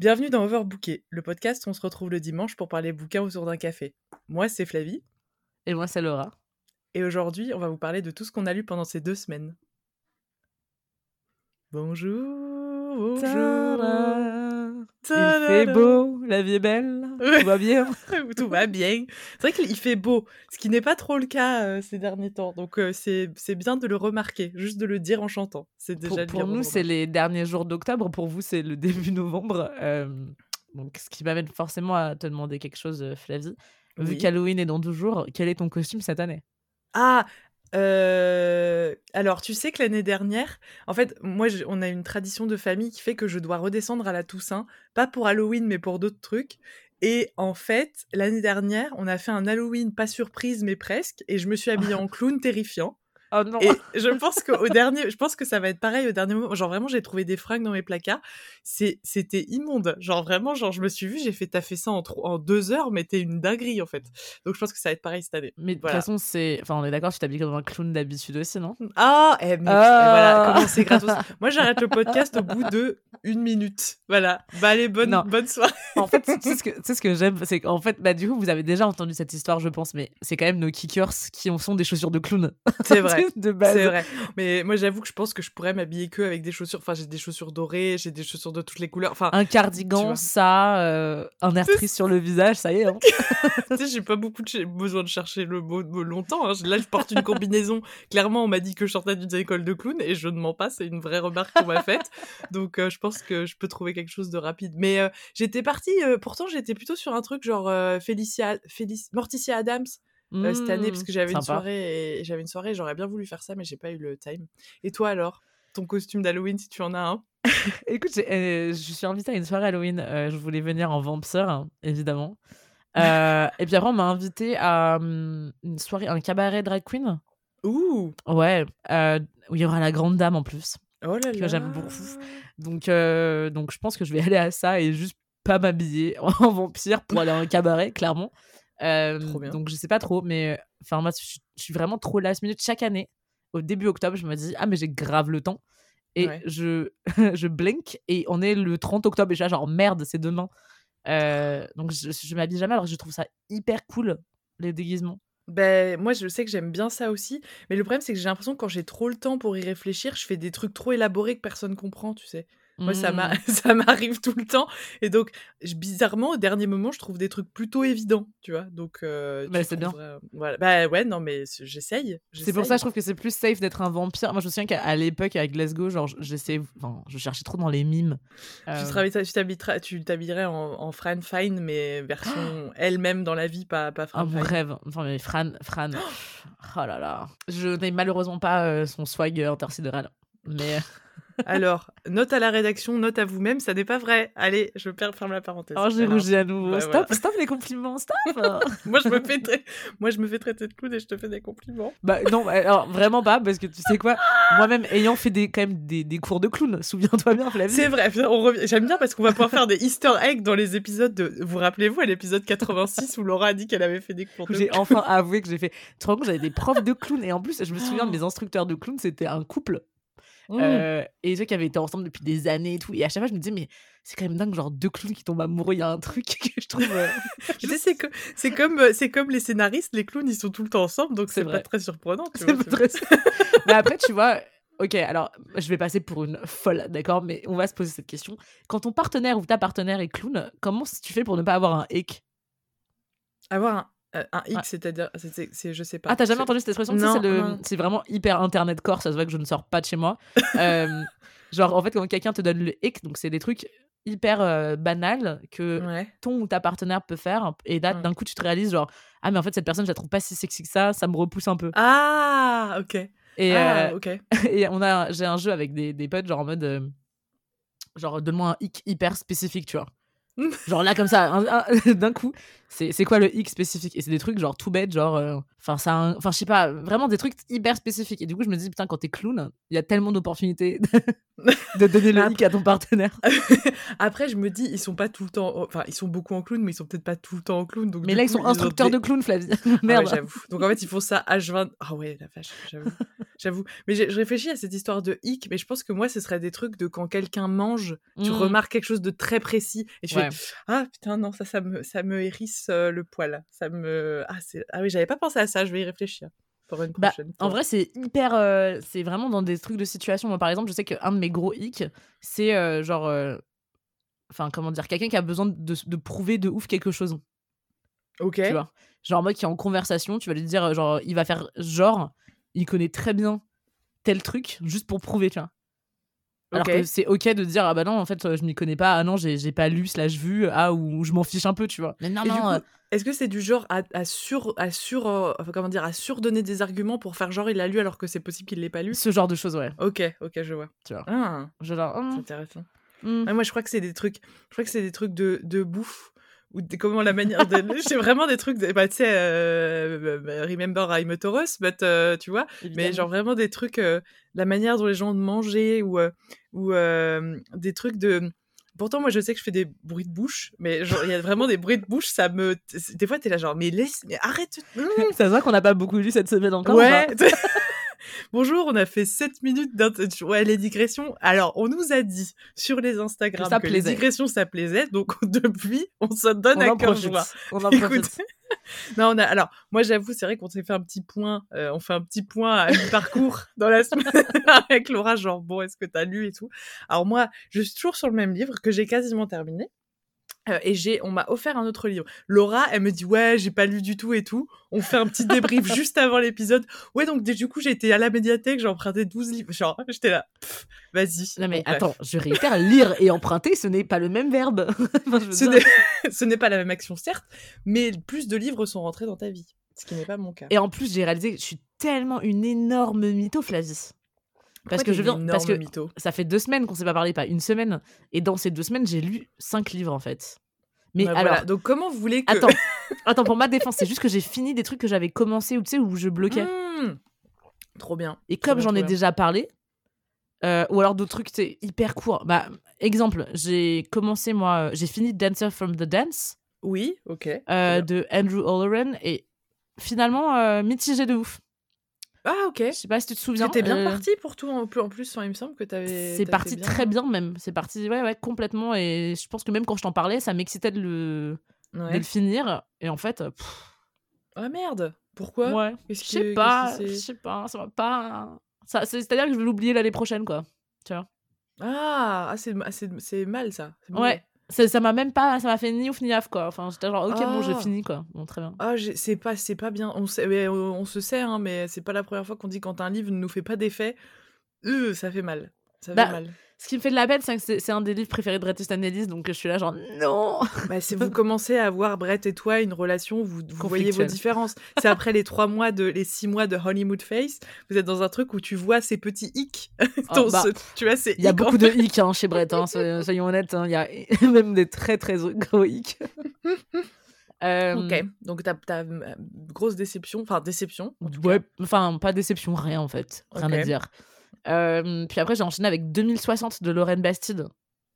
Bienvenue dans Overbooké, le podcast où on se retrouve le dimanche pour parler bouquins autour d'un café. Moi, c'est Flavie. Et moi, c'est Laura. Et aujourd'hui, on va vous parler de tout ce qu'on a lu pendant ces deux semaines. Bonjour, bonjour. Il fait beau, la vie est belle, tout va bien. tout va bien. C'est vrai qu'il fait beau, ce qui n'est pas trop le cas euh, ces derniers temps. Donc euh, c'est bien de le remarquer, juste de le dire en chantant. C'est déjà Pour, pour nous, c'est les derniers jours d'octobre. Pour vous, c'est le début novembre. Euh, donc, ce qui m'amène forcément à te demander quelque chose, Flavie. Vu qu'Halloween est dans 12 jours, quel est ton costume cette année? Ah, euh, alors, tu sais que l'année dernière, en fait, moi, on a une tradition de famille qui fait que je dois redescendre à la Toussaint, pas pour Halloween, mais pour d'autres trucs. Et en fait, l'année dernière, on a fait un Halloween pas surprise, mais presque, et je me suis habillée en clown terrifiant. Oh non. Et je pense qu'au dernier, je pense que ça va être pareil au dernier moment. Genre vraiment, j'ai trouvé des fringues dans mes placards. C'est, c'était immonde. Genre vraiment, genre je me suis vue, j'ai fait taffer ça en, en deux heures, mais t'es une dinguerie en fait. Donc je pense que ça va être pareil cette année. Mais de toute façon, c'est, enfin, on est d'accord, tu t'habilles comme un clown d'habitude aussi, non? Ah, eh, mais ah. voilà, comment c'est gratos. Moi, j'arrête le podcast au bout de une minute. Voilà. Bah allez, bonne, bonne soirée. en fait, tu sais ce que, ce que j'aime, c'est qu'en fait, bah du coup, vous avez déjà entendu cette histoire, je pense, mais c'est quand même nos kickers qui en sont des chaussures de clown. C'est vrai. de base. C'est vrai. Mais moi, j'avoue que je pense que je pourrais m'habiller que avec des chaussures. Enfin, j'ai des chaussures dorées, j'ai des chaussures de toutes les couleurs. Enfin, un cardigan, ça, euh, un air triste sur le visage, ça y est. Hein. tu sais, j'ai pas beaucoup de besoin de chercher le mot longtemps. Hein. Là, je porte une combinaison. Clairement, on m'a dit que je sortais d'une école de clown et je ne mens pas. C'est une vraie remarque qu'on m'a faite. Donc, euh, je pense que je peux trouver quelque chose de rapide. Mais euh, j'étais partie. pourtant, j'étais plutôt sur un truc genre Félicia, Morticia Adams. Euh, cette année parce mmh, que j'avais une soirée et j'avais une soirée j'aurais bien voulu faire ça mais j'ai pas eu le time. Et toi alors? Ton costume d'Halloween si tu en as un? Écoute, euh, je suis invitée à une soirée Halloween. Euh, je voulais venir en vampire, hein, évidemment. et puis après, on m'a invité à mmh, une soirée, un cabaret drag queen. Ouh Ouais, où il y aura la grande dame en plus. Oh là que j'aime beaucoup. Donc, donc, je pense que je vais aller à ça et juste pas m'habiller en vampire pour aller à un cabaret, clairement. Euh, donc je sais pas trop, mais enfin moi je, suis vraiment trop last minute chaque année. Au début octobre, je me dis ah mais j'ai grave le temps et je je blink et on est le 30 octobre et je suis genre merde c'est demain. Euh, donc je, je m'habille jamais alors que je trouve ça hyper cool les déguisements. Ben, moi, je sais que j'aime bien ça aussi. Mais le problème, c'est que j'ai l'impression que quand j'ai trop le temps pour y réfléchir, je fais des trucs trop élaborés que personne comprend, tu sais. Moi, ça mmh. ça m'arrive tout le temps. Et donc, bizarrement, au dernier moment, je trouve des trucs plutôt évidents, tu vois? Donc, euh, bah, c'est bien. voilà. Bah ouais, non, mais j'essaye. C'est pour ça, je trouve que c'est plus safe d'être un vampire. Moi, je me souviens qu'à l'époque, avec Glasgow, genre, j'essayais, enfin, je cherchais trop dans les mimes. Tu tu t'habillerais en, en, Fran Fine, mais version elle-même dans la vie, pas, pas Fran Un rêve. Enfin, mais Fran, Fran. oh là là. Je n'ai malheureusement pas euh, son swag intersidéral. Mais. Alors, note à la rédaction, note à vous-même, ça n'est pas vrai. Allez, je ferme la parenthèse. Oh, j'ai rougi à nouveau. Bah, stop, stop les compliments, stop. moi, je me fais moi, je me fais traiter de clown et je te fais des compliments. Bah non, alors vraiment pas, parce que tu sais quoi, moi-même ayant fait des, quand même des, des cours de clown, souviens-toi bien, Flavie. C'est vrai, j'aime bien parce qu'on va pouvoir faire des Easter eggs dans les épisodes de. Vous rappelez-vous à l'épisode 86 où Laura a dit qu'elle avait fait des cours de J'ai enfin avoué que j'ai fait. Tu te rends compte, j'avais des profs de clown et en plus, je me souviens de mes instructeurs de clown, c'était un couple. Mmh. Euh, et ceux qui avaient été ensemble depuis des années et tout. Et à chaque fois, je me disais, mais c'est quand même dingue, genre deux clowns qui tombent amoureux, il y a un truc que je trouve. Euh, tu sais, c'est, c'est comme, euh, c'est comme les scénaristes, les clowns, ils sont tout le temps ensemble, donc c'est, pas très surprenant. Tu vois, très... mais après, tu vois, ok, alors je vais passer pour une folle, d'accord, mais on va se poser cette question. Quand ton partenaire ou ta partenaire est clown, comment tu fais pour ne pas avoir un hic? Avoir un euh, un X, c'est-à-dire, c'est, je sais pas. Ah, t'as jamais entendu cette expression? C'est vraiment hyper internet core, ça se voit que je ne sors pas de chez moi. Euh, genre, en fait, quand quelqu'un te donne le X, donc c'est des trucs hyper euh, banals que ton ou ta partenaire peut faire. Et là, d'un coup, tu te réalises, genre, ah, mais en fait, cette personne, je la trouve pas si sexy que ça, ça me repousse un peu. Ah, ok. Et, ah, et on a, j'ai un jeu avec des, des potes, genre en mode, genre, donne-moi un X hyper spécifique, tu vois. genre là comme ça d'un coup c'est quoi le X spécifique? Et c'est des trucs genre tout bête genre euh, enfin ça enfin je sais pas vraiment des trucs hyper spécifiques. Et du coup je me dis putain quand t'es clown il y a tellement d'opportunités de donner le X à ton partenaire. Après je me dis ils sont pas tout le temps enfin ils sont beaucoup en clown mais ils sont peut-être pas tout le temps en clown. Donc mais là ils sont instructeurs de clown Flavie. Merde. ah j'avoue. Donc en fait ils font ça H20 ah ouais la vache j'avoue j'avoue. Mais je réfléchis à cette histoire de hic, mais je pense que moi, ce serait des trucs de quand quelqu'un mange, tu mmh. remarques quelque chose de très précis et tu fais ah putain non ça ça me ça me hérisse euh, le poil, ça me ah ah oui j'avais pas pensé à ça, je vais y réfléchir. Pour une bah, en vrai, c'est hyper. Euh, c'est vraiment dans des trucs de situation. Moi, par exemple, je sais qu'un de mes gros hicks, c'est euh, genre. Enfin, comment dire Quelqu'un qui a besoin de, de, prouver de ouf quelque chose. Ok. Tu vois? Genre, moi qui est en conversation, tu vas lui dire, genre, il va faire genre, il connaît très bien tel truc juste pour prouver, tu vois. Alors que c'est ok de dire ah bah non en fait je m'y connais pas ah non j'ai pas lu slash vu ah ou je m'en fiche un peu tu vois. Mais non, non, euh Est-ce que c'est du genre à, à sur à sur euh, comment dire à surdonner des arguments pour faire genre il l'a lu alors que c'est possible qu'il l'ait pas lu? Ce genre de choses ouais. Ok ok je vois. Tu vois. Ah, je genre, c'est intéressant. Mmh. moi je crois que c'est des trucs je crois que c'est des trucs de, de bouffe ou comment la manière de j'ai vraiment des trucs de, bah tu sais euh, remember I'm a Taurus but euh, tu vois mais genre vraiment des trucs euh, la manière dont les gens mangeaient ou ou des trucs de pourtant moi je sais que je fais des bruits de bouche mais il y a vraiment des bruits de bouche ça me des fois t'es là genre mais laisse mais arrête ça se voit qu'on n'a pas beaucoup lu cette semaine encore ouais Bonjour, on a fait 7 minutes d'interview. Ouais, les digressions. Alors, on nous a dit sur les Instagram que, les digressions, ça plaisait. Donc, depuis, on se donne à cœur joie. On en profite. non, on a. Alors, moi, j'avoue, c'est vrai qu'on s'est fait un petit point. Euh, on fait un petit point à mi-parcours dans la semaine avec Laura. Genre, bon, est-ce que t'as lu et tout? Alors moi, je suis toujours sur le même livre que j'ai quasiment terminé. Euh, et j'ai, on m'a offert un autre livre. Laura, elle me dit ouais, j'ai pas lu du tout et tout. On fait un petit débrief juste avant l'épisode. Ouais, donc du coup, j'ai été à la médiathèque, j'ai emprunté 12 livres. Genre, j'étais là, vas-y. Non mais attends, je réitère, lire et emprunter, ce n'est pas le même verbe. ce n'est pas la même action, certes, mais plus de livres sont rentrés dans ta vie. Ce qui n'est pas mon cas. Et en plus, j'ai réalisé que je suis tellement une énorme mytho, Flavie parce que je viens parce que ça fait deux semaines qu'on s'est pas parlé, pas une semaine. Et dans ces deux semaines, j'ai lu cinq livres en fait. Mais bah alors, donc comment vous voulez que attends, attends pour ma défense, c'est juste que j'ai fini des trucs que j'avais commencé ou tu sais où je bloquais. Mmh. Trop bien. Et comme j'en ai déjà parlé, euh, ou alors d'autres trucs c'est hyper court. Bah exemple, j'ai commencé moi, j'ai fini Dancer from the Dance. Oui, ok. Euh, de Andrew O'Loren et finalement euh, mitigé de ouf. Ah ok. Je sais pas si tu te souviens. C'était bien euh, parti pour tout en plus. En plus, il me semble que t'avais. C'est parti très bien même. C'est parti ouais ouais complètement et je pense que même quand je t'en parlais, ça m'excitait de le de le finir et en fait. Ah merde. Pourquoi? Ouais. Je sais pas. Je sais pas. Ça va pas. Ça, c'est-à-dire que je vais l'oublier l'année prochaine quoi. Tu vois? Ah, ah c'est mal ça. Ouais. Ça m'a même pas, ça m'a fait ni ouf ni af quoi. Enfin, j'étais genre, ok, bon, j'ai ah. fini quoi. Bon, très bien. Ah, c'est pas, c'est pas bien. On, sait, on, se sait, hein, mais c'est pas la première fois qu'on dit quand un livre ne nous fait pas d'effet, euh, ça fait mal. Ça fait bah, mal. Ce qui me fait de la peine, c'est que c'est un des livres préférés de Bret Easton Ellis, donc je suis là genre non. Bah, si vous commencez à voir Brett et toi une relation, vous, voyez vos différences. C'est après les trois mois de les six mois de honeymoon face, vous êtes dans un truc où tu vois ces petits hicks. Oh, bah, tu vois, il y a beaucoup de hicks hein, chez Brett. Hein, soyons honnêtes, hein, il y a même des très très gros hicks. Euh, ok, donc t'as as, euh, grosse déception, enfin déception. Ouais, enfin pas déception, rien en fait, rien à dire. Euh, puis après, j'ai enchaîné avec 2060 de Lorraine Bastide.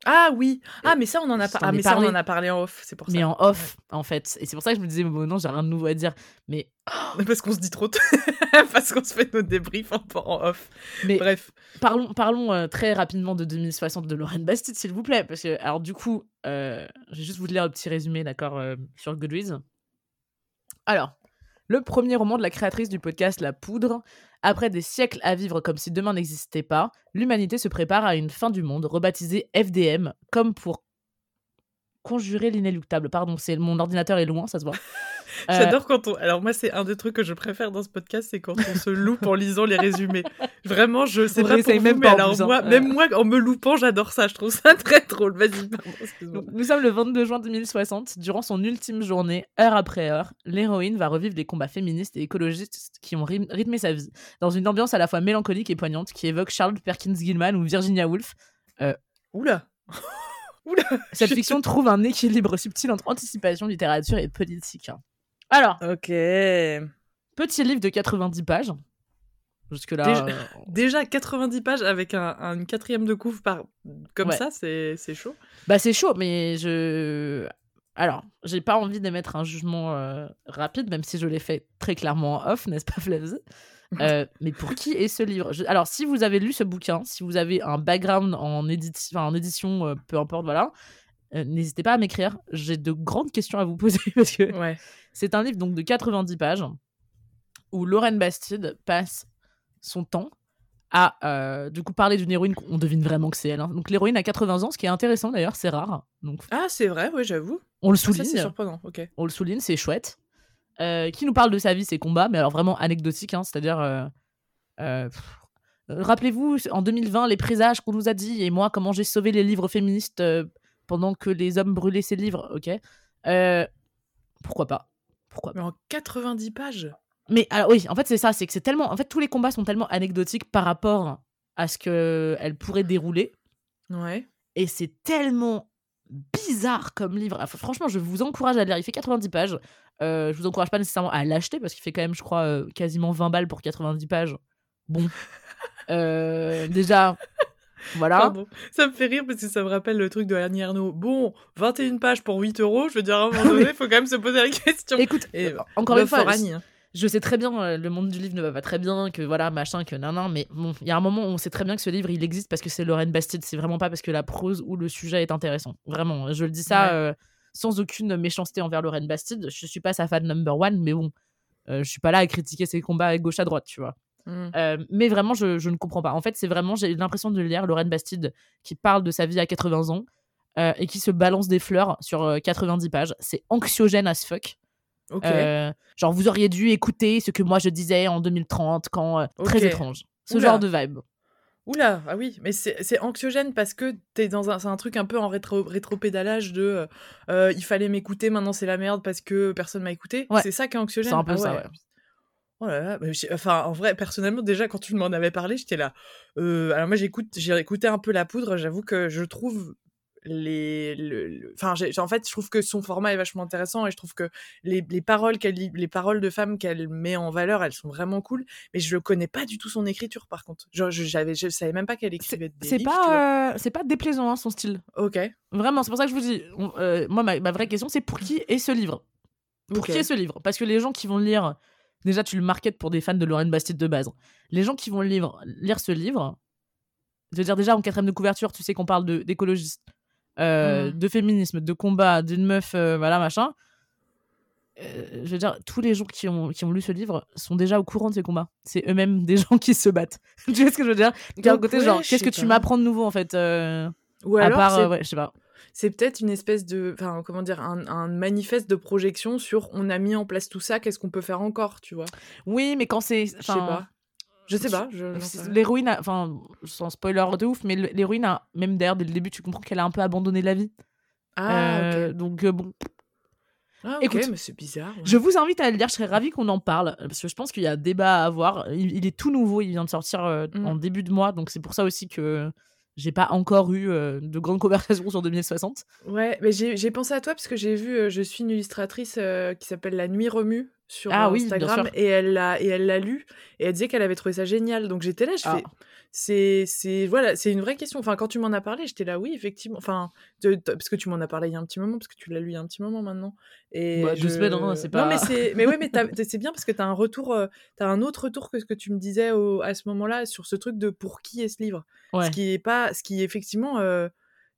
Ah oui, ah mais ça on en a, ah, mais ça, on en a parlé en off, c'est pour ça. Mais en off en fait, et c'est pour ça que je me disais bon, non j'ai rien de nouveau à dire, mais parce qu'on se dit trop, parce qu'on se fait nos débriefs en, off. Mais bref, parlons parlons euh, très rapidement de 2060 de Lorraine Bastide s'il vous plaît, parce que alors du coup, euh, je vais juste vous lire un petit résumé d'accord sur Goodreads. Alors, le premier roman de la créatrice du podcast La Poudre. Après des siècles à vivre comme si demain n'existait pas, l'humanité se prépare à une fin du monde rebaptisée FDM, comme pour conjurer l'inéluctable. Pardon, c'est mon ordinateur est loin, ça se voit. J'adore quand on. Alors, moi, c'est un des trucs que je préfère dans ce podcast, c'est quand on se loupe en lisant les résumés. Vraiment, je sais pas pour même mais alors, moi, même moi, en me loupant, j'adore ça. Je trouve ça très drôle. Vas-y, pardon, Nous sommes le 22 juin 2060. Durant son ultime journée, heure après heure, l'héroïne va revivre les combats féministes et écologistes qui ont rythmé sa vie, dans une ambiance à la fois mélancolique et poignante qui évoque Charles Perkins Gilman ou Virginia Woolf. Euh... Oula Oula Cette fiction trouve un équilibre subtil entre anticipation, littérature et politique. Alors. Ok. Petit livre de 90 pages. Jusque-là. Déjà, euh, déjà, 90 pages avec un, une quatrième de couvre par... comme ça, c'est chaud. Bah, c'est chaud, mais je. Alors, j'ai pas envie d'émettre un jugement euh, rapide, même si je l'ai fait très clairement off, n'est-ce pas, Flavie? Euh, mais pour qui est ce livre? Alors, si vous avez lu ce bouquin, si vous avez un background en, en édition, euh, peu importe, voilà, euh, n'hésitez pas à m'écrire. J'ai de grandes questions à vous poser parce que c'est un livre donc de 90 pages où Lorraine Bastide passe son temps à du coup parler d'une héroïne qu'on devine vraiment que c'est elle. Hein. Donc l'héroïne a 80 ans, ce qui est intéressant d'ailleurs, c'est rare. Donc ah c'est vrai, oui j'avoue. On le ah, souligne. c'est surprenant. Ok. On le souligne, c'est chouette. Euh, qui nous parle de sa vie, ses combats, mais alors vraiment anecdotique, hein, c'est-à-dire. Euh, euh, rappelez-vous, en 2020, les présages qu'on nous a dit, et moi, comment j'ai sauvé les livres féministes pendant que les hommes brûlaient ces livres, ok Pourquoi pas Pourquoi Mais en 90 pages Mais alors, oui, en fait, c'est ça, c'est que c'est tellement. En fait, tous les combats sont tellement anecdotiques par rapport à ce qu'elle pourrait dérouler. Ouais. Et c'est tellement bizarre comme livre. franchement, je vous encourage à le lire. Il fait 90 pages. Euh, je vous encourage pas nécessairement à l'acheter parce qu'il fait quand même, je crois, euh, quasiment 20 balles pour 90 pages. Bon. Euh, déjà, voilà. Ça me fait rire parce que ça me rappelle le truc de Annie Arnaud. Bon, 21 pages pour 8 euros, je veux dire, à un moment donné, il faut quand même se poser la question. Écoute, encore une fois, je sais très bien, le monde du livre ne va pas très bien, que voilà, machin, que nan, mais bon, il y a un moment où on sait très bien que ce livre, il existe parce que c'est Lorraine Bastide, c'est vraiment pas parce que la prose ou le sujet est intéressant. Vraiment, je le dis ça sans aucune méchanceté envers Lorraine Bastide. Je suis pas sa fan number one, mais bon, euh, je suis pas là à critiquer ses combats à gauche à droite, tu vois. Mmh. Euh, mais vraiment, je, je, ne comprends pas. En fait, c'est vraiment, j'ai l'impression de lire Lorraine Bastide qui parle de sa vie à 80 ans euh, et qui se balance des fleurs sur 90 pages. C'est anxiogène as fuck. genre, vous auriez dû écouter ce que moi je disais en 2030 quand. Très étrange. Ce genre de vibe. Oula, ah oui, mais c'est anxiogène parce que t'es dans un, un truc un peu en rétro, rétro-pédalage de euh, euh, il fallait m'écouter, maintenant c'est la merde parce que personne m'a écouté. C'est ça qui est anxiogène? C'est un peu ah ça, ouais. Oh là là, enfin en vrai, personnellement, déjà quand tu m'en avais parlé, j'étais là. Euh, alors moi j'écoute, j'ai écouté un peu la poudre, j'avoue que je trouve les, le, enfin, en fait, je trouve que son format est vachement intéressant et je trouve que les, les paroles qu'elle, les paroles de femmes qu'elle met en valeur, elles sont vraiment cool. Mais je connais pas du tout son écriture, par contre. Genre, je, j'avais, je savais même pas qu'elle écrivait des C'est pas, euh, c'est pas déplaisant hein, son style. Ok. Vraiment, c'est pour ça que je vous dis. Euh, moi, ma, vraie question, c'est pour qui est ce livre? Pour qui est ce livre? Parce que les gens qui vont lire, déjà, tu le marketes pour des fans de Lorraine Bastide de base. Les gens qui vont lire, lire ce livre, je veux dire déjà en quatrième de couverture, tu sais qu'on parle de, d'écologistes euh, mmh. de féminisme, de combat, d'une meuf, euh, voilà, machin. Euh, je veux dire, tous les gens qui ont, qui ont lu ce livre sont déjà au courant de ces combats. C'est eux-mêmes des gens qui se battent. tu vois ce que je veux dire? Donc, côté, genre, qu'est-ce que tu m'apprends de nouveau, en fait Ou alors, à part, ouais, je sais pas. C'est peut-être une espèce de, enfin, comment dire, un, un, manifeste de projection sur on a mis en place tout ça, qu'est-ce qu'on peut faire encore, tu vois? Oui, mais quand c'est, je sais pas. Je sais pas. L'héroïne, enfin, sans spoiler de ouf, mais l'héroïne, même d'ailleurs, dès le début, tu comprends qu'elle a un peu abandonné la vie. Ah, euh, Donc, euh, bon. Ah, ok, mais c'est bizarre. Je vous invite à le lire, je serais ravie qu'on en parle, parce que je pense qu'il y a débat à avoir. Il, est tout nouveau, il vient de sortir euh, mm. en début de mois, donc c'est pour ça aussi que j'ai pas encore eu de grandes conversations sur 2060. Ouais, mais j'ai pensé à toi parce que j'ai vu, je suis une illustratrice qui s'appelle La Nuit Remue sur ah, Instagram et elle l'a et elle l'a lu et elle disait qu'elle avait trouvé ça génial. Donc j'étais là, je ah. fais c'est c'est voilà, c'est une vraie question. Enfin quand tu m'en as parlé, j'étais là oui, effectivement. Enfin parce que tu m'en as parlé il y a un petit moment parce que tu l'as lu il y a un petit moment maintenant. Et bah, je... semaines, hein, c'est pas Non mais c'est mais ouais mais c'est bien parce que tu as un retour euh, tu as un autre retour que ce que tu me disais au, à ce moment-là sur ce truc de pour qui est ce livre. Ce qui est pas ce qui effectivement euh,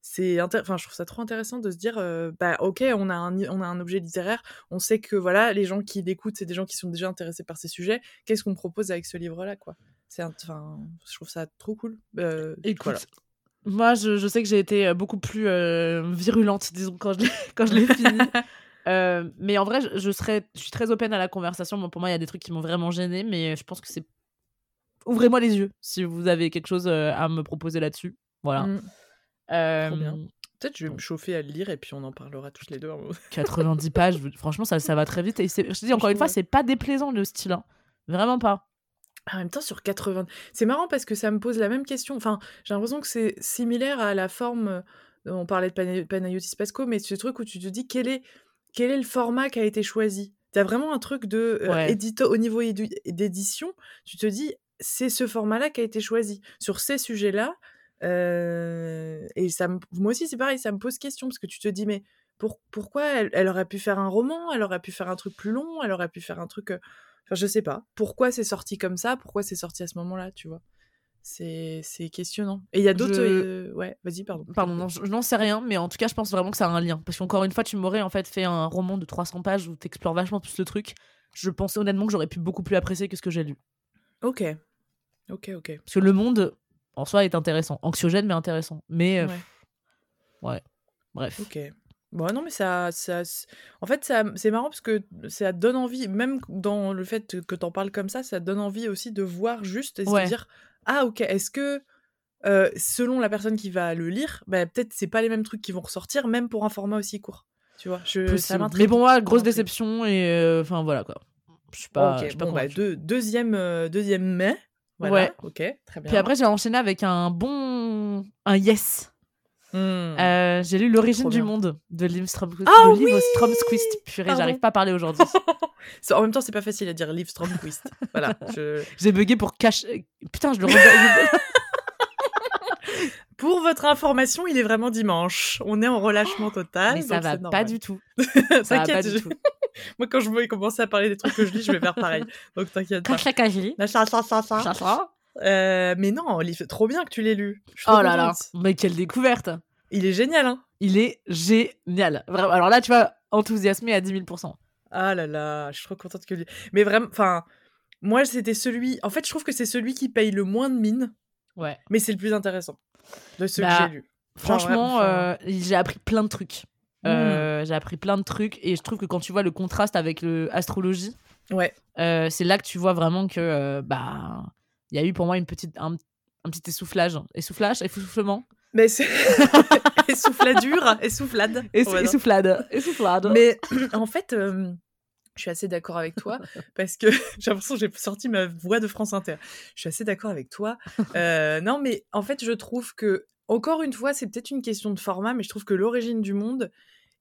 c'est enfin je trouve ça trop intéressant de se dire euh, bah ok on a un on a un objet littéraire on sait que voilà les gens qui l'écoutent c'est des gens qui sont déjà intéressés par ces sujets qu'est-ce qu'on propose avec ce livre là quoi? C'est enfin je trouve ça trop cool euh, écoute moi je, je, sais que j'ai été euh, beaucoup plus euh, virulente disons quand je quand je l'ai fini mais en vrai je, serais je suis très open à la conversation pour moi il y a des trucs qui m'ont vraiment gêné mais je pense que c'est ouvrez-moi les yeux si vous avez quelque chose à me proposer là-dessus voilà mmh. Peut-être je vais me chauffer à le lire et puis on en parlera tous les deux. 90 pages, franchement, ça, ça va très vite. Et je te dis encore une fois, c'est pas déplaisant le style. Hein. Vraiment pas. En même temps, sur 80. C'est marrant parce que ça me pose la même question. Enfin, j'ai l'impression que c'est similaire à la forme. Euh, on parlait de Panayotis Pasco, mais ce truc où tu te dis quel est, quel est le format qui a été choisi? T'as vraiment un truc de euh, au niveau d'édition. Tu te dis c'est ce format-là qui a été choisi. Sur ces sujets-là, et ça moi aussi, c'est pareil, ça me pose question parce que tu te dis, mais pour, pourquoi elle, aurait pu faire un roman, elle aurait pu faire un truc plus long, elle aurait pu faire un truc. Enfin, je sais pas. Pourquoi c'est sorti comme ça? Pourquoi c'est sorti à ce moment-là, tu vois? C'est questionnant. Et il y a d'autres. Euh, ouais, vas-y, pardon. Pardon, non, je n'en sais rien, mais en tout cas, je pense vraiment que ça a un lien. Parce qu'encore une fois, tu m'aurais en fait fait un roman de 300 pages où tu explores vachement plus le truc. Je pensais honnêtement que j'aurais pu beaucoup plus apprécier que ce que j'ai lu. Ok. Ok, ok. Parce que le monde, en soi, est intéressant. Anxiogène, mais intéressant. Mais. Euh, ouais. ouais. Bref. Ok. Bon, non, mais ça, ça en fait, ça, c'est marrant parce que ça donne envie, même dans le fait que t'en parles comme ça, ça donne envie aussi de voir juste et de se dire, ah ok, est-ce que euh, selon la personne qui va le lire, bah, peut-être c'est pas les mêmes trucs qui vont ressortir, même pour un format aussi court? Tu vois, je, ça Mais pour moi, grosse déception et euh, enfin voilà quoi. Je suis pas. suis pas bon, bah, deuxième, euh, deuxième mai. Voilà, ouais. Ok, très bien. Puis après, j'ai enchaîné avec un bon. Un yes. Hmm. Euh, j'ai lu L'origine du monde de Liv Stromquist. Ah, oui Stromquist. Purée, j'arrive pas à parler aujourd'hui. en même temps, c'est pas facile à dire Liv Stromquist. voilà. J'ai bugué pour cacher. Putain, je le Pour votre information, il est vraiment dimanche. On est en relâchement total. Mais ça va pas du tout. ça va pas du tout. Moi, quand je vais commencer à parler des trucs que je lis, je vais faire pareil. Donc t'inquiète pas. Euh, mais non, trop bien que tu l'aies lu. Oh là là, mais quelle découverte Il est génial, hein Il est génial. Vraiment. Alors là, tu vas enthousiasmer à 10 000% Ah là là, je suis trop contente que... Mais vraiment, enfin, moi, c'était celui... En fait, je trouve que c'est celui qui paye le moins de mine. Ouais. Mais c'est le plus intéressant de ceux que bah, j'ai lu. Franchement, euh, j'ai appris plein de trucs. Mmh. Euh, j'ai appris plein de trucs et je trouve que quand tu vois le contraste avec l'astrologie, ouais. c'est là que tu vois vraiment que bah il y a eu pour moi une petite, un, petit essoufflage. Essoufflage? Essoufflement? Mais c'est essouffladure, essoufflade. essoufflade, essoufflade. Mais en fait, euh, je suis assez d'accord avec toi parce que j'ai l'impression que j'ai sorti ma voix de France Inter. Je suis assez d'accord avec toi. Euh, non, mais en fait, je trouve que encore une fois, c'est peut-être une question de format, mais je trouve que l'origine du monde,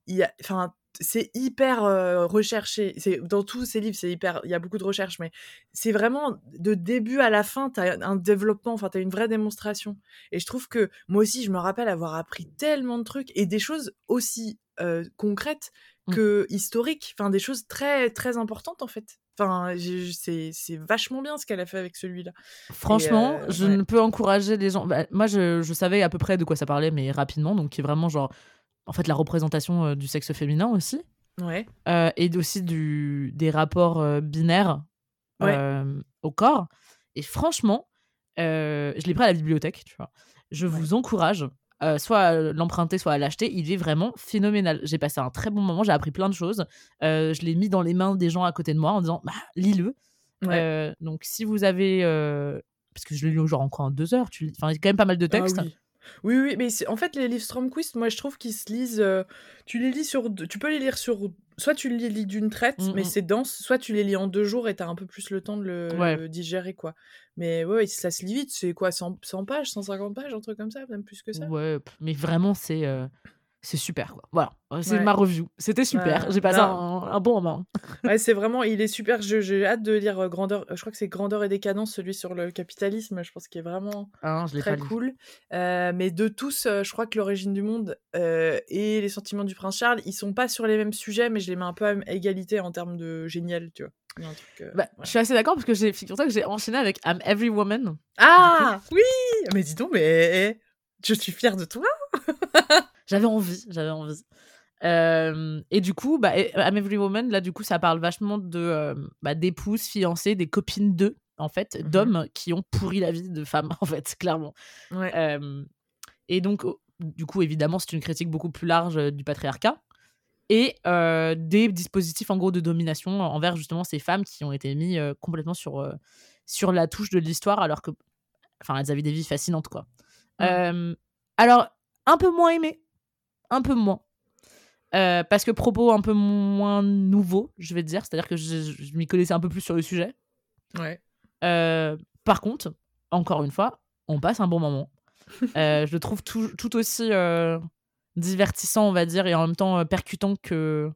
il y a, enfin, c'est hyper recherché. C'est dans tous ces livres, c'est hyper. Il y a beaucoup de recherches, mais c'est vraiment de début à la fin, tu as un développement. Enfin, tu as une vraie démonstration. Et je trouve que moi aussi, je me rappelle avoir appris tellement de trucs et des choses aussi concrètes mmh. que historiques. Enfin, des choses très très importantes en fait. Enfin, c'est vachement bien ce qu'elle a fait avec celui-là. Franchement, je ne peux encourager les gens. Bah, moi, je, je, savais à peu près de quoi ça parlait, mais rapidement. Donc, qui est vraiment genre en fait la représentation euh, du sexe féminin aussi. Ouais. Euh, et aussi du, des rapports euh, binaires au corps. Et franchement, je l'ai pris à la bibliothèque, tu vois. Je vous encourage soit à l'emprunter, soit à l'acheter. Il est vraiment phénoménal. J'ai passé un très bon moment, j'ai appris plein de choses. je l'ai mis dans les mains des gens à côté de moi en disant bah, lis-le. donc si vous avez. parce que je l'ai lu genre encore en deux heures, tu... enfin, il y a quand même pas mal de ah textes. Oui, oui, mais en fait, les livres Stromquist, moi, je trouve qu'ils se lisent. Euh, tu les lis sur. Tu peux les lire sur. Soit tu les lis d'une traite, mmh, mais mmh. c'est dense, soit tu les lis en deux jours et t'as un peu plus le temps de le, digérer, quoi. Mais ouais, ça se lit vite, c'est quoi 100, 100, pages, 150 pages, un truc comme ça, même plus que ça? Ouais, mais vraiment, c'est. Euh, c'est super quoi. Voilà, c'est ma review. C'était super. J'ai passé un, bon moment. ouais, c'est vraiment, il est super. J'ai hâte de lire euh, Grandeur. Je crois que c'est Grandeur et décadence, celui sur le capitalisme. Je pense qu'il est vraiment ah très cool. Euh, mais de tous, euh, je crois que l'origine du monde et les sentiments du prince Charles, ils sont pas sur les mêmes sujets, mais je les mets un peu à égalité en termes de génial, tu vois. Bah, je suis assez d'accord parce que j'ai figure que j'ai enchaîné avec I'm Every Woman. Ah oui, mais dis donc, mais je suis fière de toi. J'avais envie, j'avais envie. Euh, et du coup, bah, I'm Every Woman, là, du coup, ça parle vachement de euh, bah, d'épouses, fiancées, des copines d'eux, en fait, mmh d'hommes qui ont pourri la vie de femmes, en fait, clairement. Euh, et donc, du coup, évidemment, c'est une critique beaucoup plus large du patriarcat et des dispositifs, en gros, de domination envers justement ces femmes qui ont été mis complètement sur, sur la touche de l'histoire, alors que, enfin, elles avaient des vies fascinantes, quoi. Alors, un peu moins aimé un peu moins. Euh, parce que propos un peu moins nouveaux, je vais te dire. C'est-à-dire que je, m'y connaissais un peu plus sur le sujet. Ouais. Euh, par contre, encore une fois, on passe un bon moment. Euh, je le trouve tout, tout aussi divertissant, on va dire, et en même temps percutant que,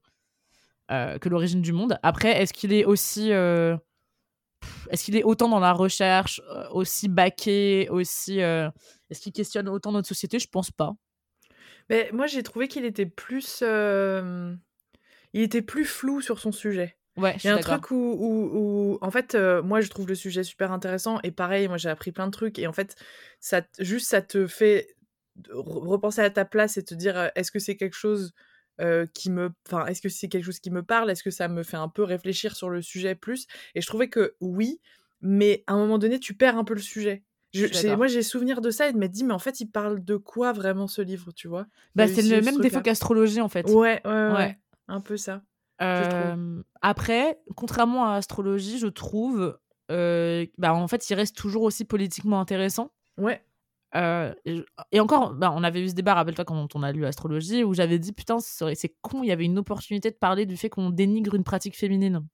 que l'origine du monde. Après, est-ce qu'il est aussi. est-ce qu'il est autant dans la recherche, aussi baqué, aussi. est-ce qu'il questionne autant notre société? Je pense pas. Mais moi, j'ai trouvé qu'il était plus. il était plus flou sur son sujet. Ouais, il y a un truc où, où, en fait, euh, moi, je trouve le sujet super intéressant. Et pareil, moi, j'ai appris plein de trucs. Et en fait, ça, juste, ça te fait repenser à ta place et te dire euh, est-ce que c'est quelque chose euh, qui me enfin est-ce que c'est quelque chose qui me parle? Est-ce que ça me fait un peu réfléchir sur le sujet plus? Et je trouvais que oui mais à un moment donné tu perds un peu le sujet moi j'ai souvenir de ça et de m'être dit mais en fait il parle de quoi vraiment ce livre tu vois? Bah c'est le même défaut qu'astrologie en fait. Ouais ouais, ouais un peu ça après contrairement à astrologie je trouve bah en fait il reste toujours aussi politiquement intéressant. Ouais. Euh, et, encore, bah, on avait eu ce débat, rappelle-toi, quand on a lu Astrologie, où j'avais dit, putain, c'est con, il y avait une opportunité de parler du fait qu'on dénigre une pratique féminine.